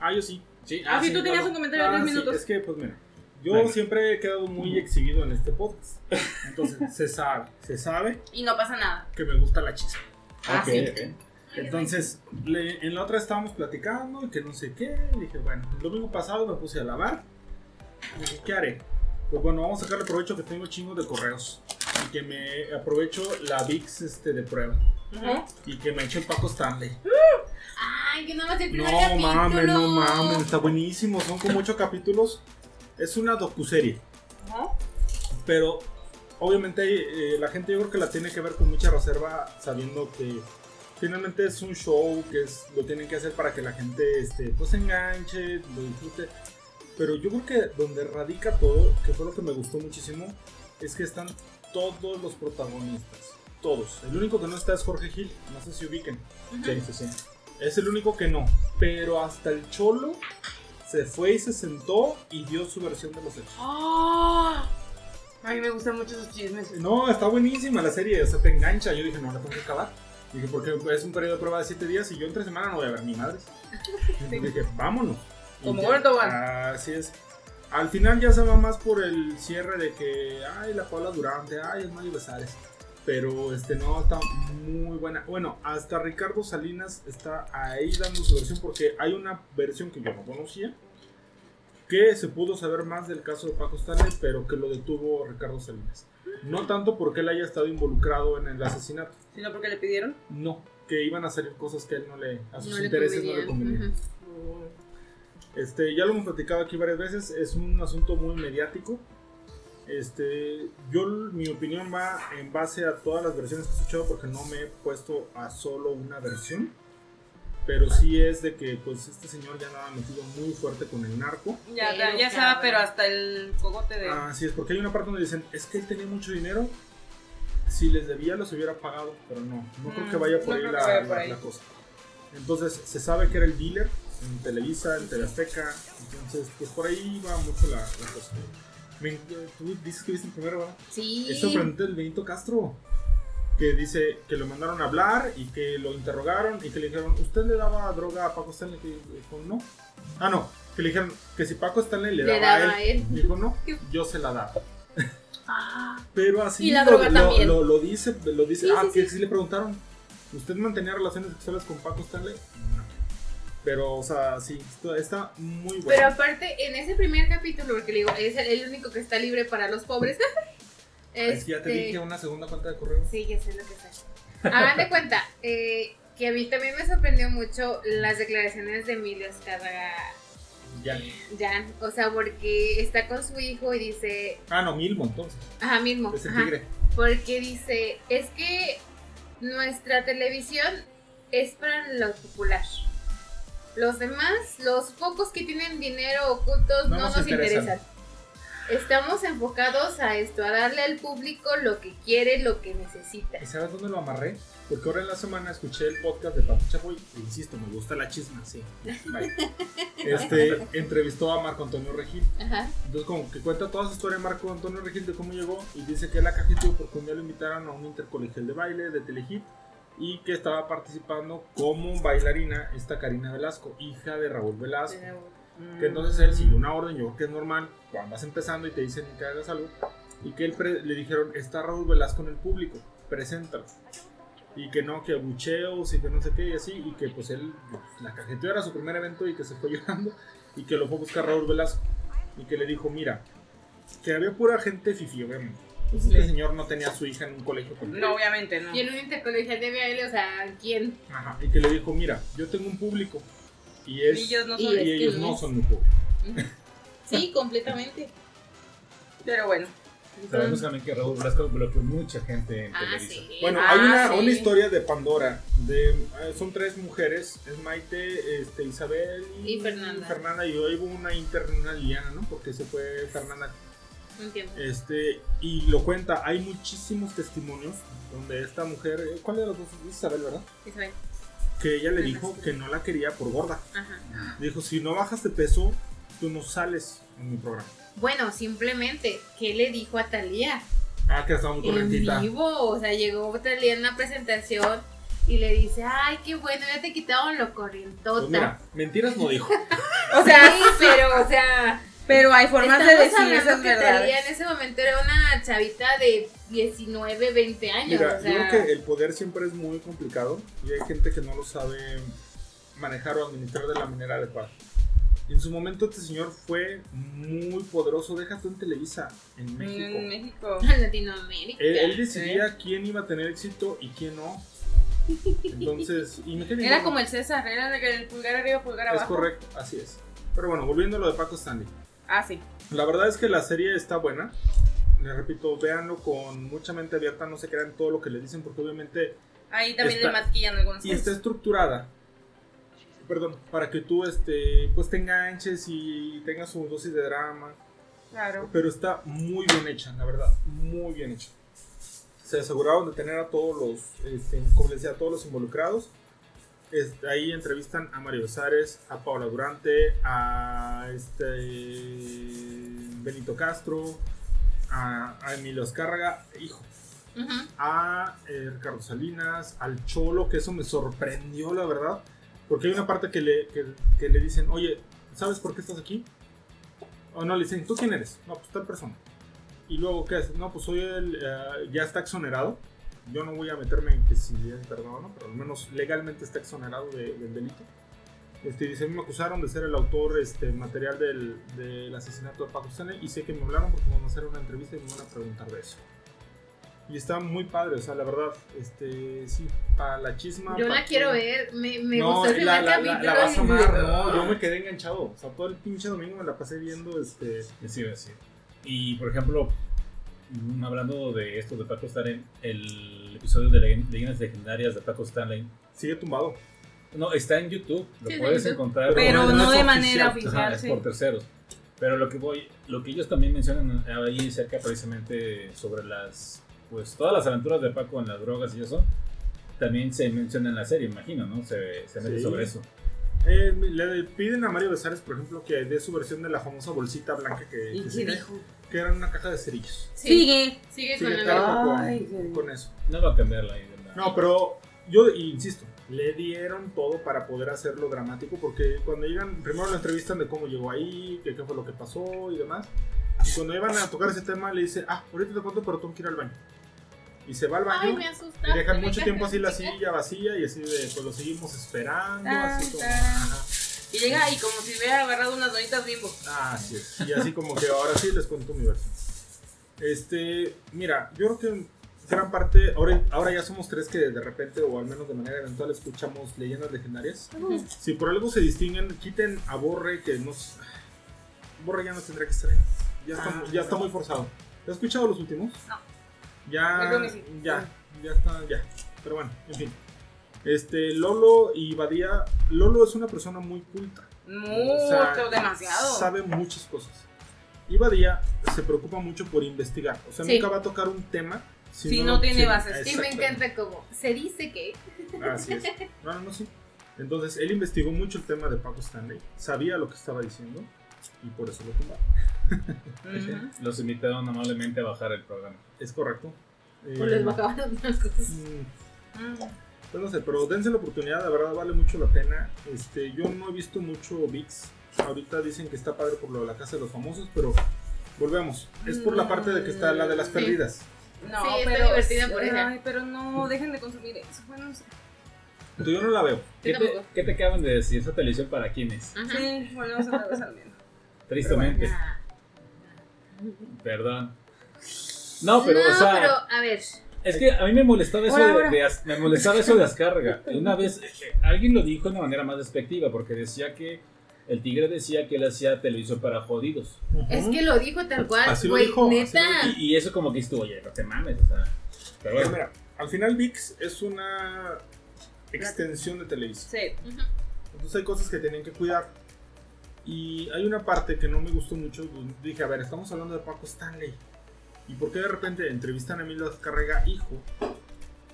Ah, yo sí. Sí, Ah, sí, tú tenías claro. un comentario de Ah, 10 sí, minutos. es que, pues mira, yo Venga. siempre he quedado muy exhibido en este podcast. Entonces, se sabe, se sabe Y no pasa nada. que me gusta la chispa. Ah, Ok, sí. ok. Entonces, le- en la otra estábamos platicando y que no sé qué. y dije, bueno, el domingo pasado me puse a lavar. Y dije, ¿qué haré? Pues bueno, vamos a sacarle provecho que tengo chingos de correos. Y que me aprovecho la VIX este, de prueba. Ujú. Y que me eche el Paco Stanley. Ay, que nada más el No primer capítulo. mames, no mames, está buenísimo. Son como ocho capítulos. Es una docuserie. Pero obviamente eh, la gente yo creo que la tiene que ver con mucha reserva, sabiendo que finalmente es un show que es, lo tienen que hacer para que la gente este, pues se enganche, lo disfrute. Pero yo creo que donde radica todo, que fue lo que me gustó muchísimo, es que están todos los protagonistas. Todos. El único que no está es Jorge Gil. No sé si ubiquen. Sí, sí, sí. Es el único que no. Pero hasta el Cholo se fue y se sentó y dio su versión de los hechos. Ah. A mí me gustan mucho esos chismes. No, está buenísima la serie, o sea, te engancha. Yo dije, no, la tengo que acabar. Dije, porque es un periodo de prueba de 7 días y yo entre semana no voy a ver ni madres. Entonces dije, vámonos. Como. Gordo. Así es. Al final ya se va más por el cierre de que, ay, la Paula Durante, ay, es Mario Besares. Pero este no está muy buena. Bueno, hasta Ricardo Salinas está ahí dando su versión porque hay una versión que yo no conocía. Que se pudo saber más del caso de Paco Stanley, pero que lo detuvo Ricardo Salinas. No tanto porque él haya estado involucrado en el asesinato. Sino porque le pidieron. No, que iban a salir cosas que a él no le, a sus No le intereses no le convenían. convenían. Ujú. Este, ya lo hemos platicado aquí varias veces, es un asunto muy mediático. Este, yo mi opinión va en base a todas las versiones que he escuchado porque no me he puesto a solo una versión. Pero sí es de que pues este señor ya andaba metido muy fuerte con el narco. Ya, Pero, ya estaba, cabrón. pero hasta el cogote de. Así es, porque hay una parte donde dicen, es que él tenía mucho dinero. Si les debía, los hubiera pagado, pero no, no creo que Mm, vaya no por ahí creo la, que vaya por la- ahí. la cosa. Entonces, se sabe que era el dealer en Televisa, en TV Azteca. Entonces, pues por ahí va mucho la, la cosa. Tú dices que viste el primero, ¿verdad? Sí. Es sorprendente el Benito Castro. Que dice que lo mandaron a hablar y que lo interrogaron y que le dijeron, ¿usted le daba droga a Paco Stanley? Que dijo, no. Ah, no. Que le dijeron que si Paco Stanley le, Le daba, daba a él. él. Dijo, no, yo se la daba. Ah. Pero así Y la lo, droga lo-. Lo, lo dice, lo dice. Sí, ah, sí, que sí. sí le preguntaron, ¿usted mantenía relaciones sexuales con Paco Stanley? Pero, o sea, sí, está, está muy Pero bueno. aparte, en ese primer capítulo, porque le digo, es el, único que está libre para los pobres. Es que ya te Este, dije una segunda cuenta de correo. Sí, ya sé lo que sé. Hagan de cuenta eh, que a mí también me sorprendió mucho las declaraciones de Emilio Escarga Ya. Jan. O sea, porque está con su hijo y dice, Ah, no, Milmo, entonces. ajá, mismo. Es el ajá, tigre. porque dice, es que nuestra televisión es para lo popular. Los demás, los pocos que tienen dinero ocultos, No no, nos interesan. interesan. Estamos enfocados a esto, a darle al público lo que quiere, lo que necesita. ¿Y sabes dónde lo amarré? Porque ahora en la semana escuché el podcast de Pato Chapoy. e insisto, me gusta la chisma, sí. Vale. Este, entrevistó a Marco Antonio Regil. Ajá. Entonces, como que cuenta toda su historia de Marco Antonio Regil de cómo llegó y dice que la cajeteó porque un día lo invitaron a un intercolegial de baile de Telehit y que estaba participando como bailarina esta Karina Velasco, hija de Raúl Velasco. Que entonces él siguió una orden, yo creo que es normal cuando vas empezando y te dicen que hagas algo. Y que él le dijeron, está Raúl Velasco en el público, preséntalo. Y que no, que abucheos y que no sé qué y así. Y que pues él, la cajeteó era su primer evento y que se fue llorando. Y que lo fue a buscar Raúl Velasco. Y que le dijo, mira, que había pura gente fifi, obviamente. Pues este Sí. señor no tenía a su hija en un colegio con No, obviamente no. Y en un intercolegial de baile, o sea, ¿quién? Ajá. Y que le dijo, mira, yo tengo un público. Y, es, Y ellos no son. y ellos no son mi público. Sí, completamente. Pero bueno. Sabemos también que Raúl Velasco bloqueó mucha gente en Ah, Televisa. sí. Bueno, Ah, hay una, sí. una historia de Pandora. De, eh, son tres mujeres. Es Maite, este, Isabel Y Fernanda. Fernanda. Y hoy hubo una interna, una Liliana, ¿no? Porque se fue Fernanda. Un tiempo. Este, y lo cuenta, hay muchísimos testimonios donde esta mujer, eh, ¿cuál de las dos? Isabel, ¿verdad? Isabel. Que ella le Ajá, dijo sí. que no la quería por gorda. Ajá. Dijo, si no bajas de peso, tú no sales en mi programa. Bueno, simplemente, ¿qué le dijo a Talía? Ah, que estaba muy En corrientita. vivo, o sea, llegó Talía en una presentación y le dice, ay, qué bueno, ya te quitaron lo corrientota. Pues mira, mentiras no dijo. O sea, Sí, pero, o sea, pero hay formas de estamos decir hablando esas que verdades. Talía en ese momento era una chavita de 19, 20 años. Mira, o sea, yo creo que el poder siempre es muy complicado y hay gente que no lo sabe manejar o administrar de la manera adecuada. En su momento este señor fue muy poderoso, déjate en Televisa, en México. En México. en Latinoamérica. Él, él decidía quién iba a tener éxito y quién no. Entonces, y Era como el César, era el pulgar arriba, pulgar Es abajo. correcto, así es. Pero bueno, volviendo a lo de Paco Stanley. Ah, sí. La verdad es que la serie está buena. Les repito, véanlo con mucha mente abierta, no se crean todo lo que le dicen porque obviamente Ahí también Está- le maquillan algunas y está cosas. estructurada perdón para que tú este pues te enganches y tengas su dosis de drama Claro. pero está muy bien hecha la verdad muy bien hecha se aseguraron de tener a todos los este, como les decía a todos los involucrados Ahí entrevistan a Mario Besares a Paula Durante a este Benito Castro a, a Emilio Azcárraga hijo a eh, Ricardo Salinas, al Cholo, que eso me sorprendió, la verdad. Porque hay una parte que le, que, que le dicen, oye, ¿sabes por qué estás aquí? O no, le dicen, ¿tú quién eres? No, pues tal persona. Y luego, ¿qué haces? No, pues soy el, eh, ya está exonerado. Yo no voy a meterme en que si es verdad o no, pero al menos legalmente está exonerado de- del delito. Este, dice, a mí me acusaron de ser el autor este, material del, del asesinato de Paco Stanley y sé que me hablaron porque me van a hacer una entrevista y me van a preguntar de eso. Y está muy padre, o sea, la verdad, este, sí, para la chisma. Yo la que- quiero ver, me, me no, gustó el la, la, la, la vas a amar, no, yo me quedé enganchado. O sea, todo el pinche domingo me la pasé viendo, este, Sí, a decir. Y por ejemplo, hablando de esto de Paco Stanley, el episodio de Leyendas Legendarias de Paco Stanley, sigue tumbado. no, está en YouTube, lo Sí, puedes YouTube. encontrar. Pero no no de oficial. manera Ajá, oficial, es por terceros. Pero lo que voy, lo que ellos también mencionan ahí cerca precisamente sobre las, pues todas las aventuras de Paco en las drogas y eso, también se menciona en la serie, imagino, ¿no? Se, se mete Sí. sobre eso. Eh, le piden a Mario Besares, por ejemplo, que dé su versión de la famosa bolsita blanca que, ¿Y que, qué dijo? Que era una caja de cerillos. Sí, Sigue. sigue con el cargo con, Ay, qué- con eso. No va a cambiar la idea. No, pero yo insisto, le dieron todo para poder hacerlo dramático, porque cuando llegan, primero lo entrevistan de cómo llegó ahí, que qué fue lo que pasó y demás. Y cuando iban a tocar ese tema, le dice, ah, ahorita te cuento, pero tengo que ir al baño. Y se va al Ay, baño me asusta. y dejan mucho tiempo así la silla vacía y así de, pues lo seguimos esperando, Tan, así como... tan. ajá. Y llega y como si hubiera agarrado unas donitas bimbo. Ah, así es. Y así como que ahora sí les cuento mi versión. Este, mira, yo creo que gran parte, ahora, ahora ya somos tres que de repente, o al menos de manera eventual, escuchamos leyendas legendarias. Ujú. Si por algo se distinguen, quiten a Borre, que no. s- Borre ya no tendría que estar ahí. Ya está, Ah. ya está muy forzado. ¿Has escuchado los últimos? No. Ya. Ya, ya está, ya. Pero bueno, en fin. Este, Lolo y Badía. Lolo es una persona muy culta. Mucho, O sea, demasiado. Sabe muchas cosas. Y Badía se preocupa mucho por investigar. O sea, Sí. nunca va a tocar un tema Si no tiene bases. Sí, me encanta como se dice que. Así es. No, no, no, sí. Entonces, él investigó mucho el tema de Paco Stanley. Sabía lo que estaba diciendo. Y por eso lo tumbaron. Los invitaron amablemente a bajar el programa. Es correcto. Eh, Pues les bajaban otras cosas. mm, Mm. Pues no sé, pero dense la oportunidad, la verdad vale mucho la pena. Este, yo no he visto mucho VIX. Ahorita dicen que está padre por lo de la casa de los famosos, pero volvemos. Es por la parte de que está la de las Sí. perdidas. No, Sí, está pero, divertida por ella. Ay, pero no, dejen de consumir eso. Bueno, no sé. Entonces yo no la veo. ¿Qué te, qué te acaban de decir? ¿Esa televisión para quién es? Ajá. Sí, volvemos vez al mismo. Tristemente. Ah. Perdón. No, pero, no, o sea, pero a ver. Es que a mí me molestaba eso de, de as- me molestaba eso de Azcárraga. Una vez eh, alguien lo dijo de una manera más despectiva porque decía que el tigre decía que él hacía televisión para jodidos. Es que lo dijo tal cual, Así lo güey, dijo, así lo neta. Y, y eso como que estuvo, oye, no te mames, o sea. Pero bueno, mira, al final VIX es una extensión de Televisa. Sí. Entonces hay cosas que tienen que cuidar. Y hay una parte que no me gustó mucho. donde Dije, a ver, estamos hablando de Paco Stanley. ¿Y por qué de repente entrevistan a Emilio Carrega, hijo?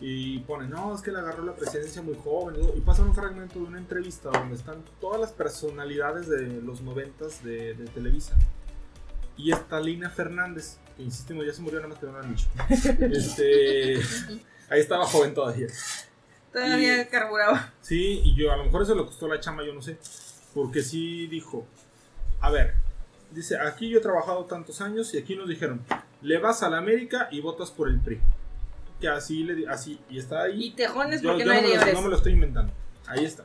Y ponen, no, es que le agarró la presidencia muy joven. Y pasan un fragmento de una entrevista donde están todas las personalidades de los noventas de, de Televisa. Y está Lina Fernández, que insistimos, ya se murió, nada más que no lo han dicho. Este, ahí estaba joven todavía. Todavía Y- carburaba. Sí, y yo, a lo mejor eso le costó la chamba, yo no sé. Porque sí dijo, a ver, dice, aquí yo he trabajado tantos años y aquí nos dijeron, le vas a la América y votas por el PRI. Que así, le, así, y está ahí. Y tejones Yo, porque yo no me lo, no me lo estoy inventando. Ahí está.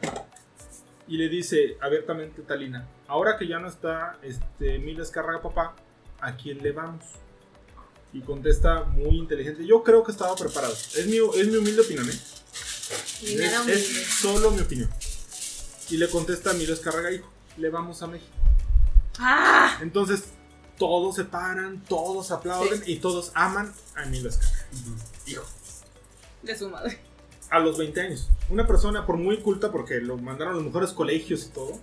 Y le dice abiertamente Talina, ahora que ya no está este, Emilio Escarraga papá, ¿a quién le vamos? Y contesta muy inteligente, yo creo que estaba preparado. Es mi, es mi humilde opinión, ¿eh? Es, solo mi opinión. Y le contesta a Emilio Escarraga, hijo, le vamos a México. ¡Ah! Entonces, todos se paran, todos aplauden y todos aman a Emilio Escarraga. Hijo. De su madre. A los 20 años. Una persona, por muy culta, porque lo mandaron a los mejores colegios y todo,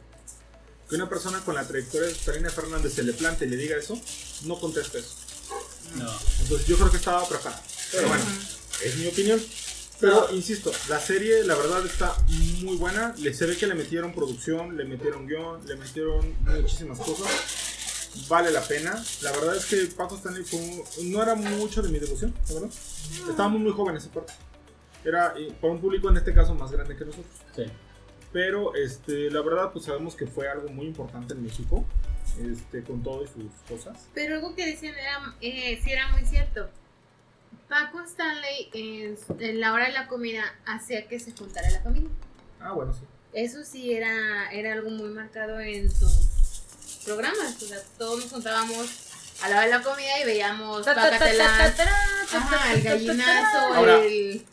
que una persona con la trayectoria de Karina Fernández se le plante y le diga eso, no contesta eso. No. Entonces yo creo que estaba preparado. Pero bueno, es mi opinión. Pero insisto, la serie la verdad está muy buena. Le se ve que le metieron producción, le metieron guion, le metieron muchísimas cosas. Vale la pena. La verdad es que Paco Stanley fue un- no era mucho de mi devoción, la verdad. Estábamos muy jóvenes esa parte. Era para un público en este caso más grande que nosotros. Sí. Pero este, la verdad pues sabemos que fue algo muy importante en México. Este, con todo y sus cosas. Pero algo que decían era, eh, sí era muy cierto. Paco Stanley en, en la hora de la comida hacía que se juntara la familia. Ah, bueno, sí. Eso sí era, era algo muy marcado en sus programas. O sea, todos nos juntábamos a la hora de la comida y veíamos Ta, ta, ta, ta, Pacatelán, ta, ta, ajá, el ta, ta, ta, gallinazo, el...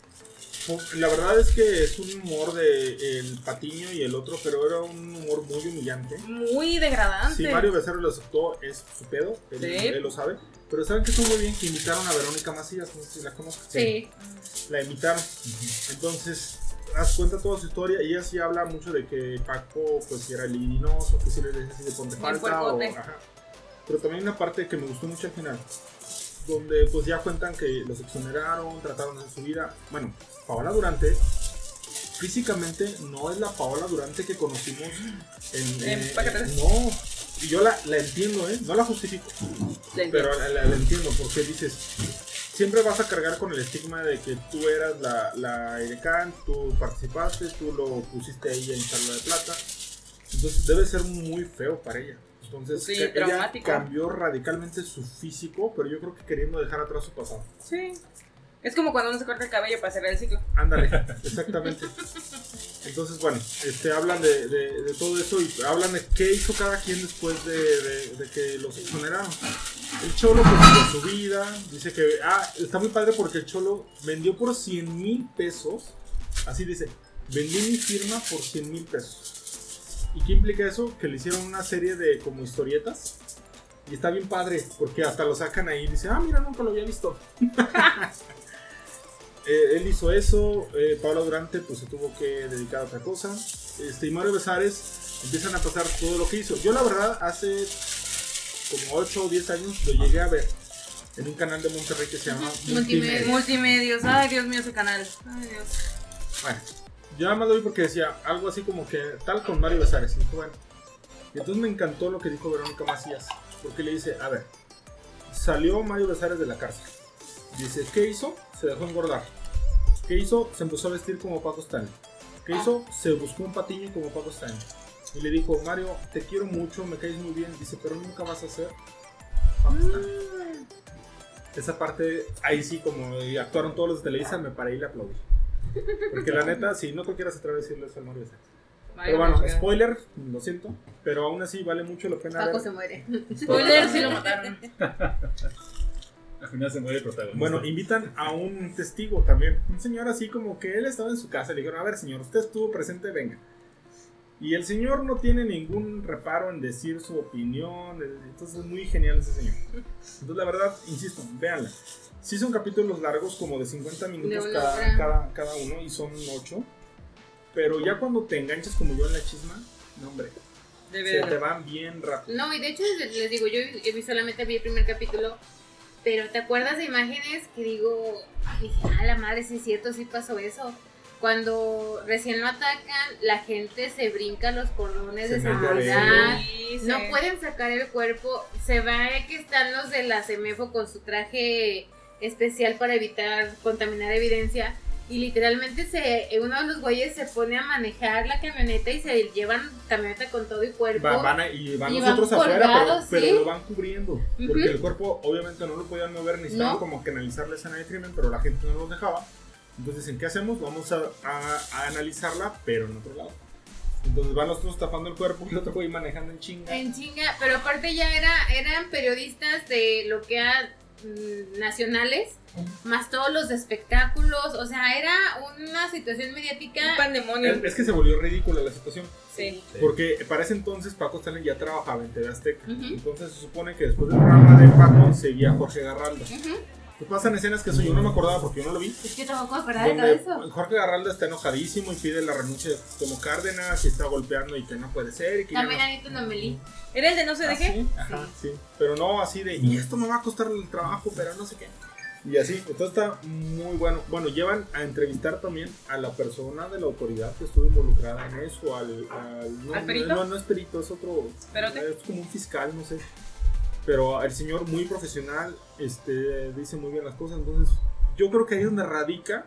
La verdad es que es un humor de el Patiño y el otro, pero era un humor muy humillante. Muy degradante. Si Mario Becerra lo aceptó, es su pedo, él, Sí. él lo sabe. Pero saben que estuvo muy bien que invitaron a Verónica Macías, no sé si la conozco. Sí. La invitaron. Entonces, haz cuenta toda su historia ella sí habla mucho de que Paco pues era libidinoso, que sí le decía así de ponte falta o, ajá. Pero también hay una parte que me gustó mucho al final, donde pues ya cuentan que los exoneraron, trataron de hacer su vida. Bueno, Paola Durante físicamente no es la Paola Durante que conocimos en... En eh, Paquetes. no, y yo la, la entiendo, ¿eh? No la justifico. Pero la, entiendo porque dices, siempre vas a cargar con el estigma de que tú eras la, la edecán, tú participaste, tú lo pusiste ahí en charla de plata. Entonces debe ser muy feo para ella. Entonces Sí, ca- ella cambió radicalmente su físico, pero yo creo que queriendo dejar atrás su pasado. Sí. Es como cuando uno se corta el cabello para cerrar el ciclo. Ándale, exactamente. Entonces, bueno, este, hablan de, de- de todo eso y hablan de qué hizo cada quien después de, de- de que los exoneraron. El Cholo pues su vida, dice que, ah, está muy padre porque el Cholo vendió por 100 mil pesos, así dice, vendí mi firma por 100 mil pesos. ¿Y qué implica eso? Que le hicieron una serie de como historietas. Y está bien padre, porque hasta lo sacan ahí y dicen, ah, mira, nunca lo había visto. Eh, él hizo eso, eh, Paula Durante pues se tuvo que dedicar a otra cosa. Este, y Mario Besares empiezan a pasar todo lo que hizo. Yo la verdad hace como 8 o 10 años lo llegué a ver en un canal de Monterrey que se llama. Multimedia. Multimedios. Ay, Dios mío, ese canal. Ay, Dios. Bueno, yo nada más lo vi porque decía algo así como que tal con Mario Besares. Y bueno. Y entonces me encantó lo que dijo Verónica Macías. Porque le dice, a ver, salió Mario Besares de la cárcel. Dice, ¿qué hizo? Se dejó engordar. ¿Qué hizo? Se empezó a vestir como Paco Stanley. ¿Qué hizo? Se buscó un patiño como Paco Stanley. Y le dijo, Mario, te quiero mucho, me caes muy bien. Dice, pero nunca vas a ser Paco Stanley. Esa parte, ahí sí, como actuaron todos los de Televisa, me paré y le aplaudí. Porque la neta, sí, no cualquiera se atreve a decirle eso al Mario. Pero bueno, spoiler, lo siento, pero aún así vale mucho la pena Paco ver. se muere. Spoiler, sí lo mataron. Al final se muere el protagonista. Bueno, invitan a un testigo también, un señor así como que él estaba en su casa, le dijeron, a ver señor, usted estuvo presente, venga. Y el señor no tiene ningún reparo en decir su opinión, entonces es muy genial ese señor. Entonces la verdad, insisto, véanla. Sí son capítulos largos, como de 50 minutos De cada, cada, cada uno, y son 8. Pero ya cuando te enganchas como yo en la chisma, no hombre. Debe Se de te van bien rápido. No, y de hecho les digo, yo, solamente vi el primer capítulo, pero ¿te acuerdas de imágenes que digo, dije, ah, la madre, sí es cierto, sí pasó eso? Cuando recién lo atacan, la gente se brinca los cordones Se de seguridad. Sí, No sí. pueden sacar el cuerpo. Se ve que están los de la CEMEFO con su traje especial para evitar contaminar evidencia. Y literalmente se, uno de los güeyes se pone a manejar la camioneta y se llevan camioneta con todo y cuerpo. Va- van a- y van Y los van afuera, pero, colgados, pero sí. lo van cubriendo. Porque Ujú. el cuerpo obviamente no lo podían mover, ni estaban No. como que analizar la escena de crimen, pero la gente no los dejaba. Entonces dicen, ¿qué hacemos? Vamos a, a- a analizarla, pero en otro lado. Entonces van los otros tapando el cuerpo y el otro güey manejando en chinga. En chinga, pero aparte ya era, eran periodistas de lo que mm, nacionales, más todos los espectáculos, o sea, era una situación mediática. Un pandemonio. Es, es que se volvió ridícula la situación. Sí. Porque para ese entonces Paco Stanley ya trabajaba en TV Azteca. Entonces se supone que después del programa de Paco seguía Jorge Garralda. Ujú. Que pasan escenas que eso yo no me acordaba porque yo no lo vi. Es que tampoco acordaba de todo eso. Jorge Garralda está enojadísimo y pide la renuncia de Tomo Cárdenas y está golpeando y que no puede ser. Y que También no- Anito Lomelí. ¿Era el de no sé de ¿Ah, qué? sí? Ajá, sí. Pero no así de, y esto me va a costar el trabajo, pero no sé qué. Y así, entonces está muy bueno. Bueno, llevan a entrevistar también a la persona de la autoridad que estuvo involucrada en eso, al... al- no, ¿Al perito? No, no es perito, es otro... ¿Perote? Es como un fiscal, no sé. Pero el señor muy profesional, este, dice muy bien las cosas, entonces yo creo que ahí es donde radica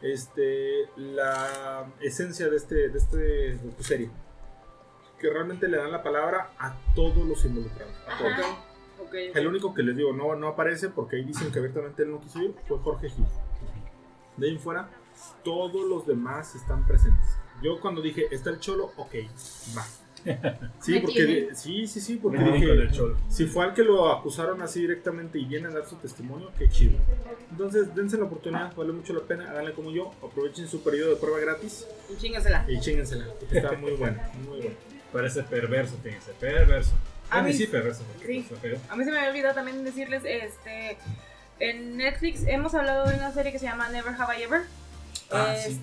este, la esencia de este, de este serie. Que realmente le dan la palabra a todos los involucrados. a todos. Ajá. Ok, ok. El único que les digo no, no aparece porque ahí dicen que abiertamente él no quiso ir fue Jorge Gil. De ahí en fuera, todos los demás están presentes. Yo cuando dije, está el cholo, ok, va. Sí, porque sí, sí, sí, porque el dije, cholo. si fue al que lo acusaron así directamente y viene a dar su testimonio, qué chido. Entonces, dense la oportunidad, vale mucho la pena, háganle como yo, aprovechen su periodo de prueba gratis Chingasela. y chíngensela, porque está muy buena, muy buena. Parece perverso, fíjense, perverso. A mí sí, perverso. sí. A mí se me había olvidado también decirles, este, en Netflix hemos hablado de una serie que se llama Never Have I Ever. Ah, sí.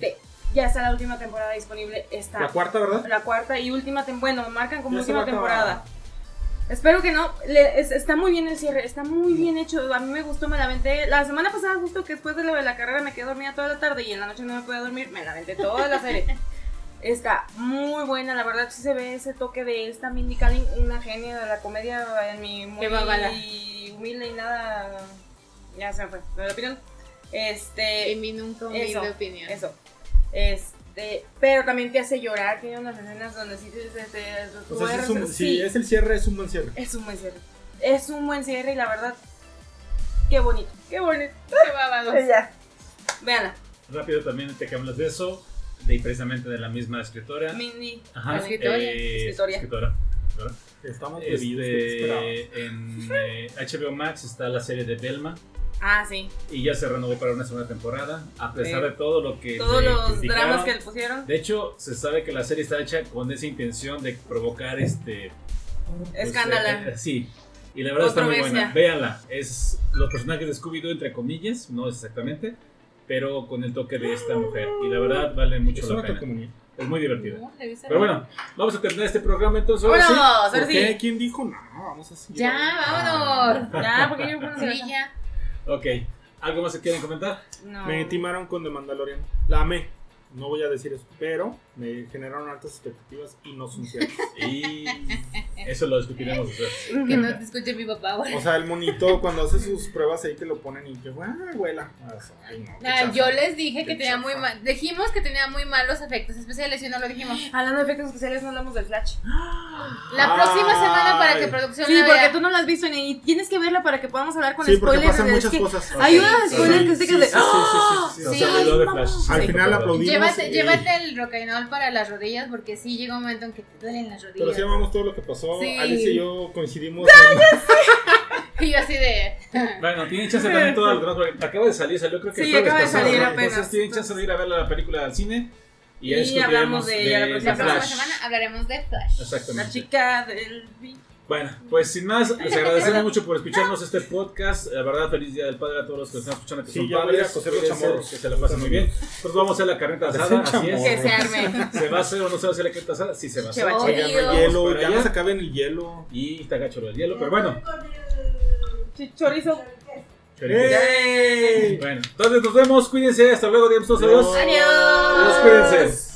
Ya está la última temporada disponible, está La cuarta, ¿verdad? la cuarta y última temporada, bueno, marcan como Ya última temporada. Espero que no, le- es- está muy bien el cierre, está muy bien hecho, a mí me gustó, me la aventé, la semana pasada justo que después de lo de la carrera me quedé dormida toda la tarde y en la noche no me podía dormir, me la aventé toda la serie. Está muy buena, la verdad sí se ve ese toque de esta Mindy Kaling, una genia de la comedia en mi muy humilde y nada, ya se me fue, me lo opinión. Este, En mí nunca humilde Eso, opinión. eso. Este, pero también te hace llorar. Tiene unas escenas donde sí te, te, te O sea, sí es un- tuerces. si Sí, es el cierre, es un buen cierre. es un buen cierre. Es un buen cierre y la verdad, qué bonito. Qué bonito. Qué babados. Ya. Véanla. Rápido también te que hablas de eso, de precisamente de la misma escritora. Mindy. Ajá, Escritora. eh, Escritora. escritora. escritora. Estamos perdidos, ¿qué esperabas? Este, en eh, HBO Max está la serie de Belma Ah, sí. y ya se renovó para una segunda temporada, a pesar Sí. de todo lo que Todos le los dramas que le pusieron. De hecho, se sabe que la serie está hecha con esa intención de provocar este pues, Escándalo. eh, eh, sí. Y la verdad está muy buena. Véanla. Es los personajes de Scooby-Doo, entre comillas, no es exactamente, pero con el toque de esta mujer. Y la verdad vale mucho Es la pena. calcomanía. Es muy divertida. No, Pero bueno, vamos a terminar este programa entonces. ahora sí. ¿Por sí. ¿Quién dijo? No, vamos así. Ya, vámonos. Ya, porque yo no Sí, ya. Ok. ¿Algo más que quieren comentar? No. Me timaron con The Mandalorian. La amé. No voy a decir eso. Pero me generaron altas expectativas y no son ciertas. Y eso lo discutiremos después. Que no te escuche mi papá, güey. O sea, el monito cuando hace sus pruebas ahí que lo ponen y que, ah, abuela. O sea, Ay, no. qué Ah, chafa. yo les dije que tenía muy mal. Dijimos que tenía muy malos efectos especiales y no lo dijimos. Hablando de efectos especiales, no hablamos del Flash. La próxima Ay. semana para que producción Sí, la porque vea. tú no la has visto ni- y tienes que verla para que podamos hablar con Sí, spoilers. Es muchas que cosas. Hay Ok. unas Sí, spoilers que sí, se que de. sí, sí, sí, sí, sí, O Sí. de Sí, para las rodillas porque sí llega un momento en que te duelen las rodillas. Pero sí amamos todo lo que pasó. Sí. Alice y yo coincidimos en... Y yo así de. Bueno, tienen chance también todo demás, porque acaba de salir, salió creo que Sí, el acaba de pasado, salir ¿no? apenas. Entonces tienen chance de ir a ver la película al cine y, Y hablamos de ella la La próxima semana hablaremos de Flash. La Exactamente. chica del. Bueno, pues sin más, les agradecemos mucho por escucharnos este podcast. La verdad, feliz día del padre a todos los que están escuchando que Sí, son ya voy a ir a padres. coser los Cuídense, chamorros. Que se la pasen muy bien. Pues vamos a hacer la carneta asada, así es. Que se arme. ¿Se va a hacer o no se va a hacer la carneta asada? Sí, se va a hacer. Se va a Oigan, no hay hielo, ya allá. no se acaben el hielo. Y está gacho lo del hielo, pero bueno. Chorizo. ¡Ey! Bueno, entonces nos vemos, cuídense, hasta luego, adiós. Adiós. Adiós, cuídense.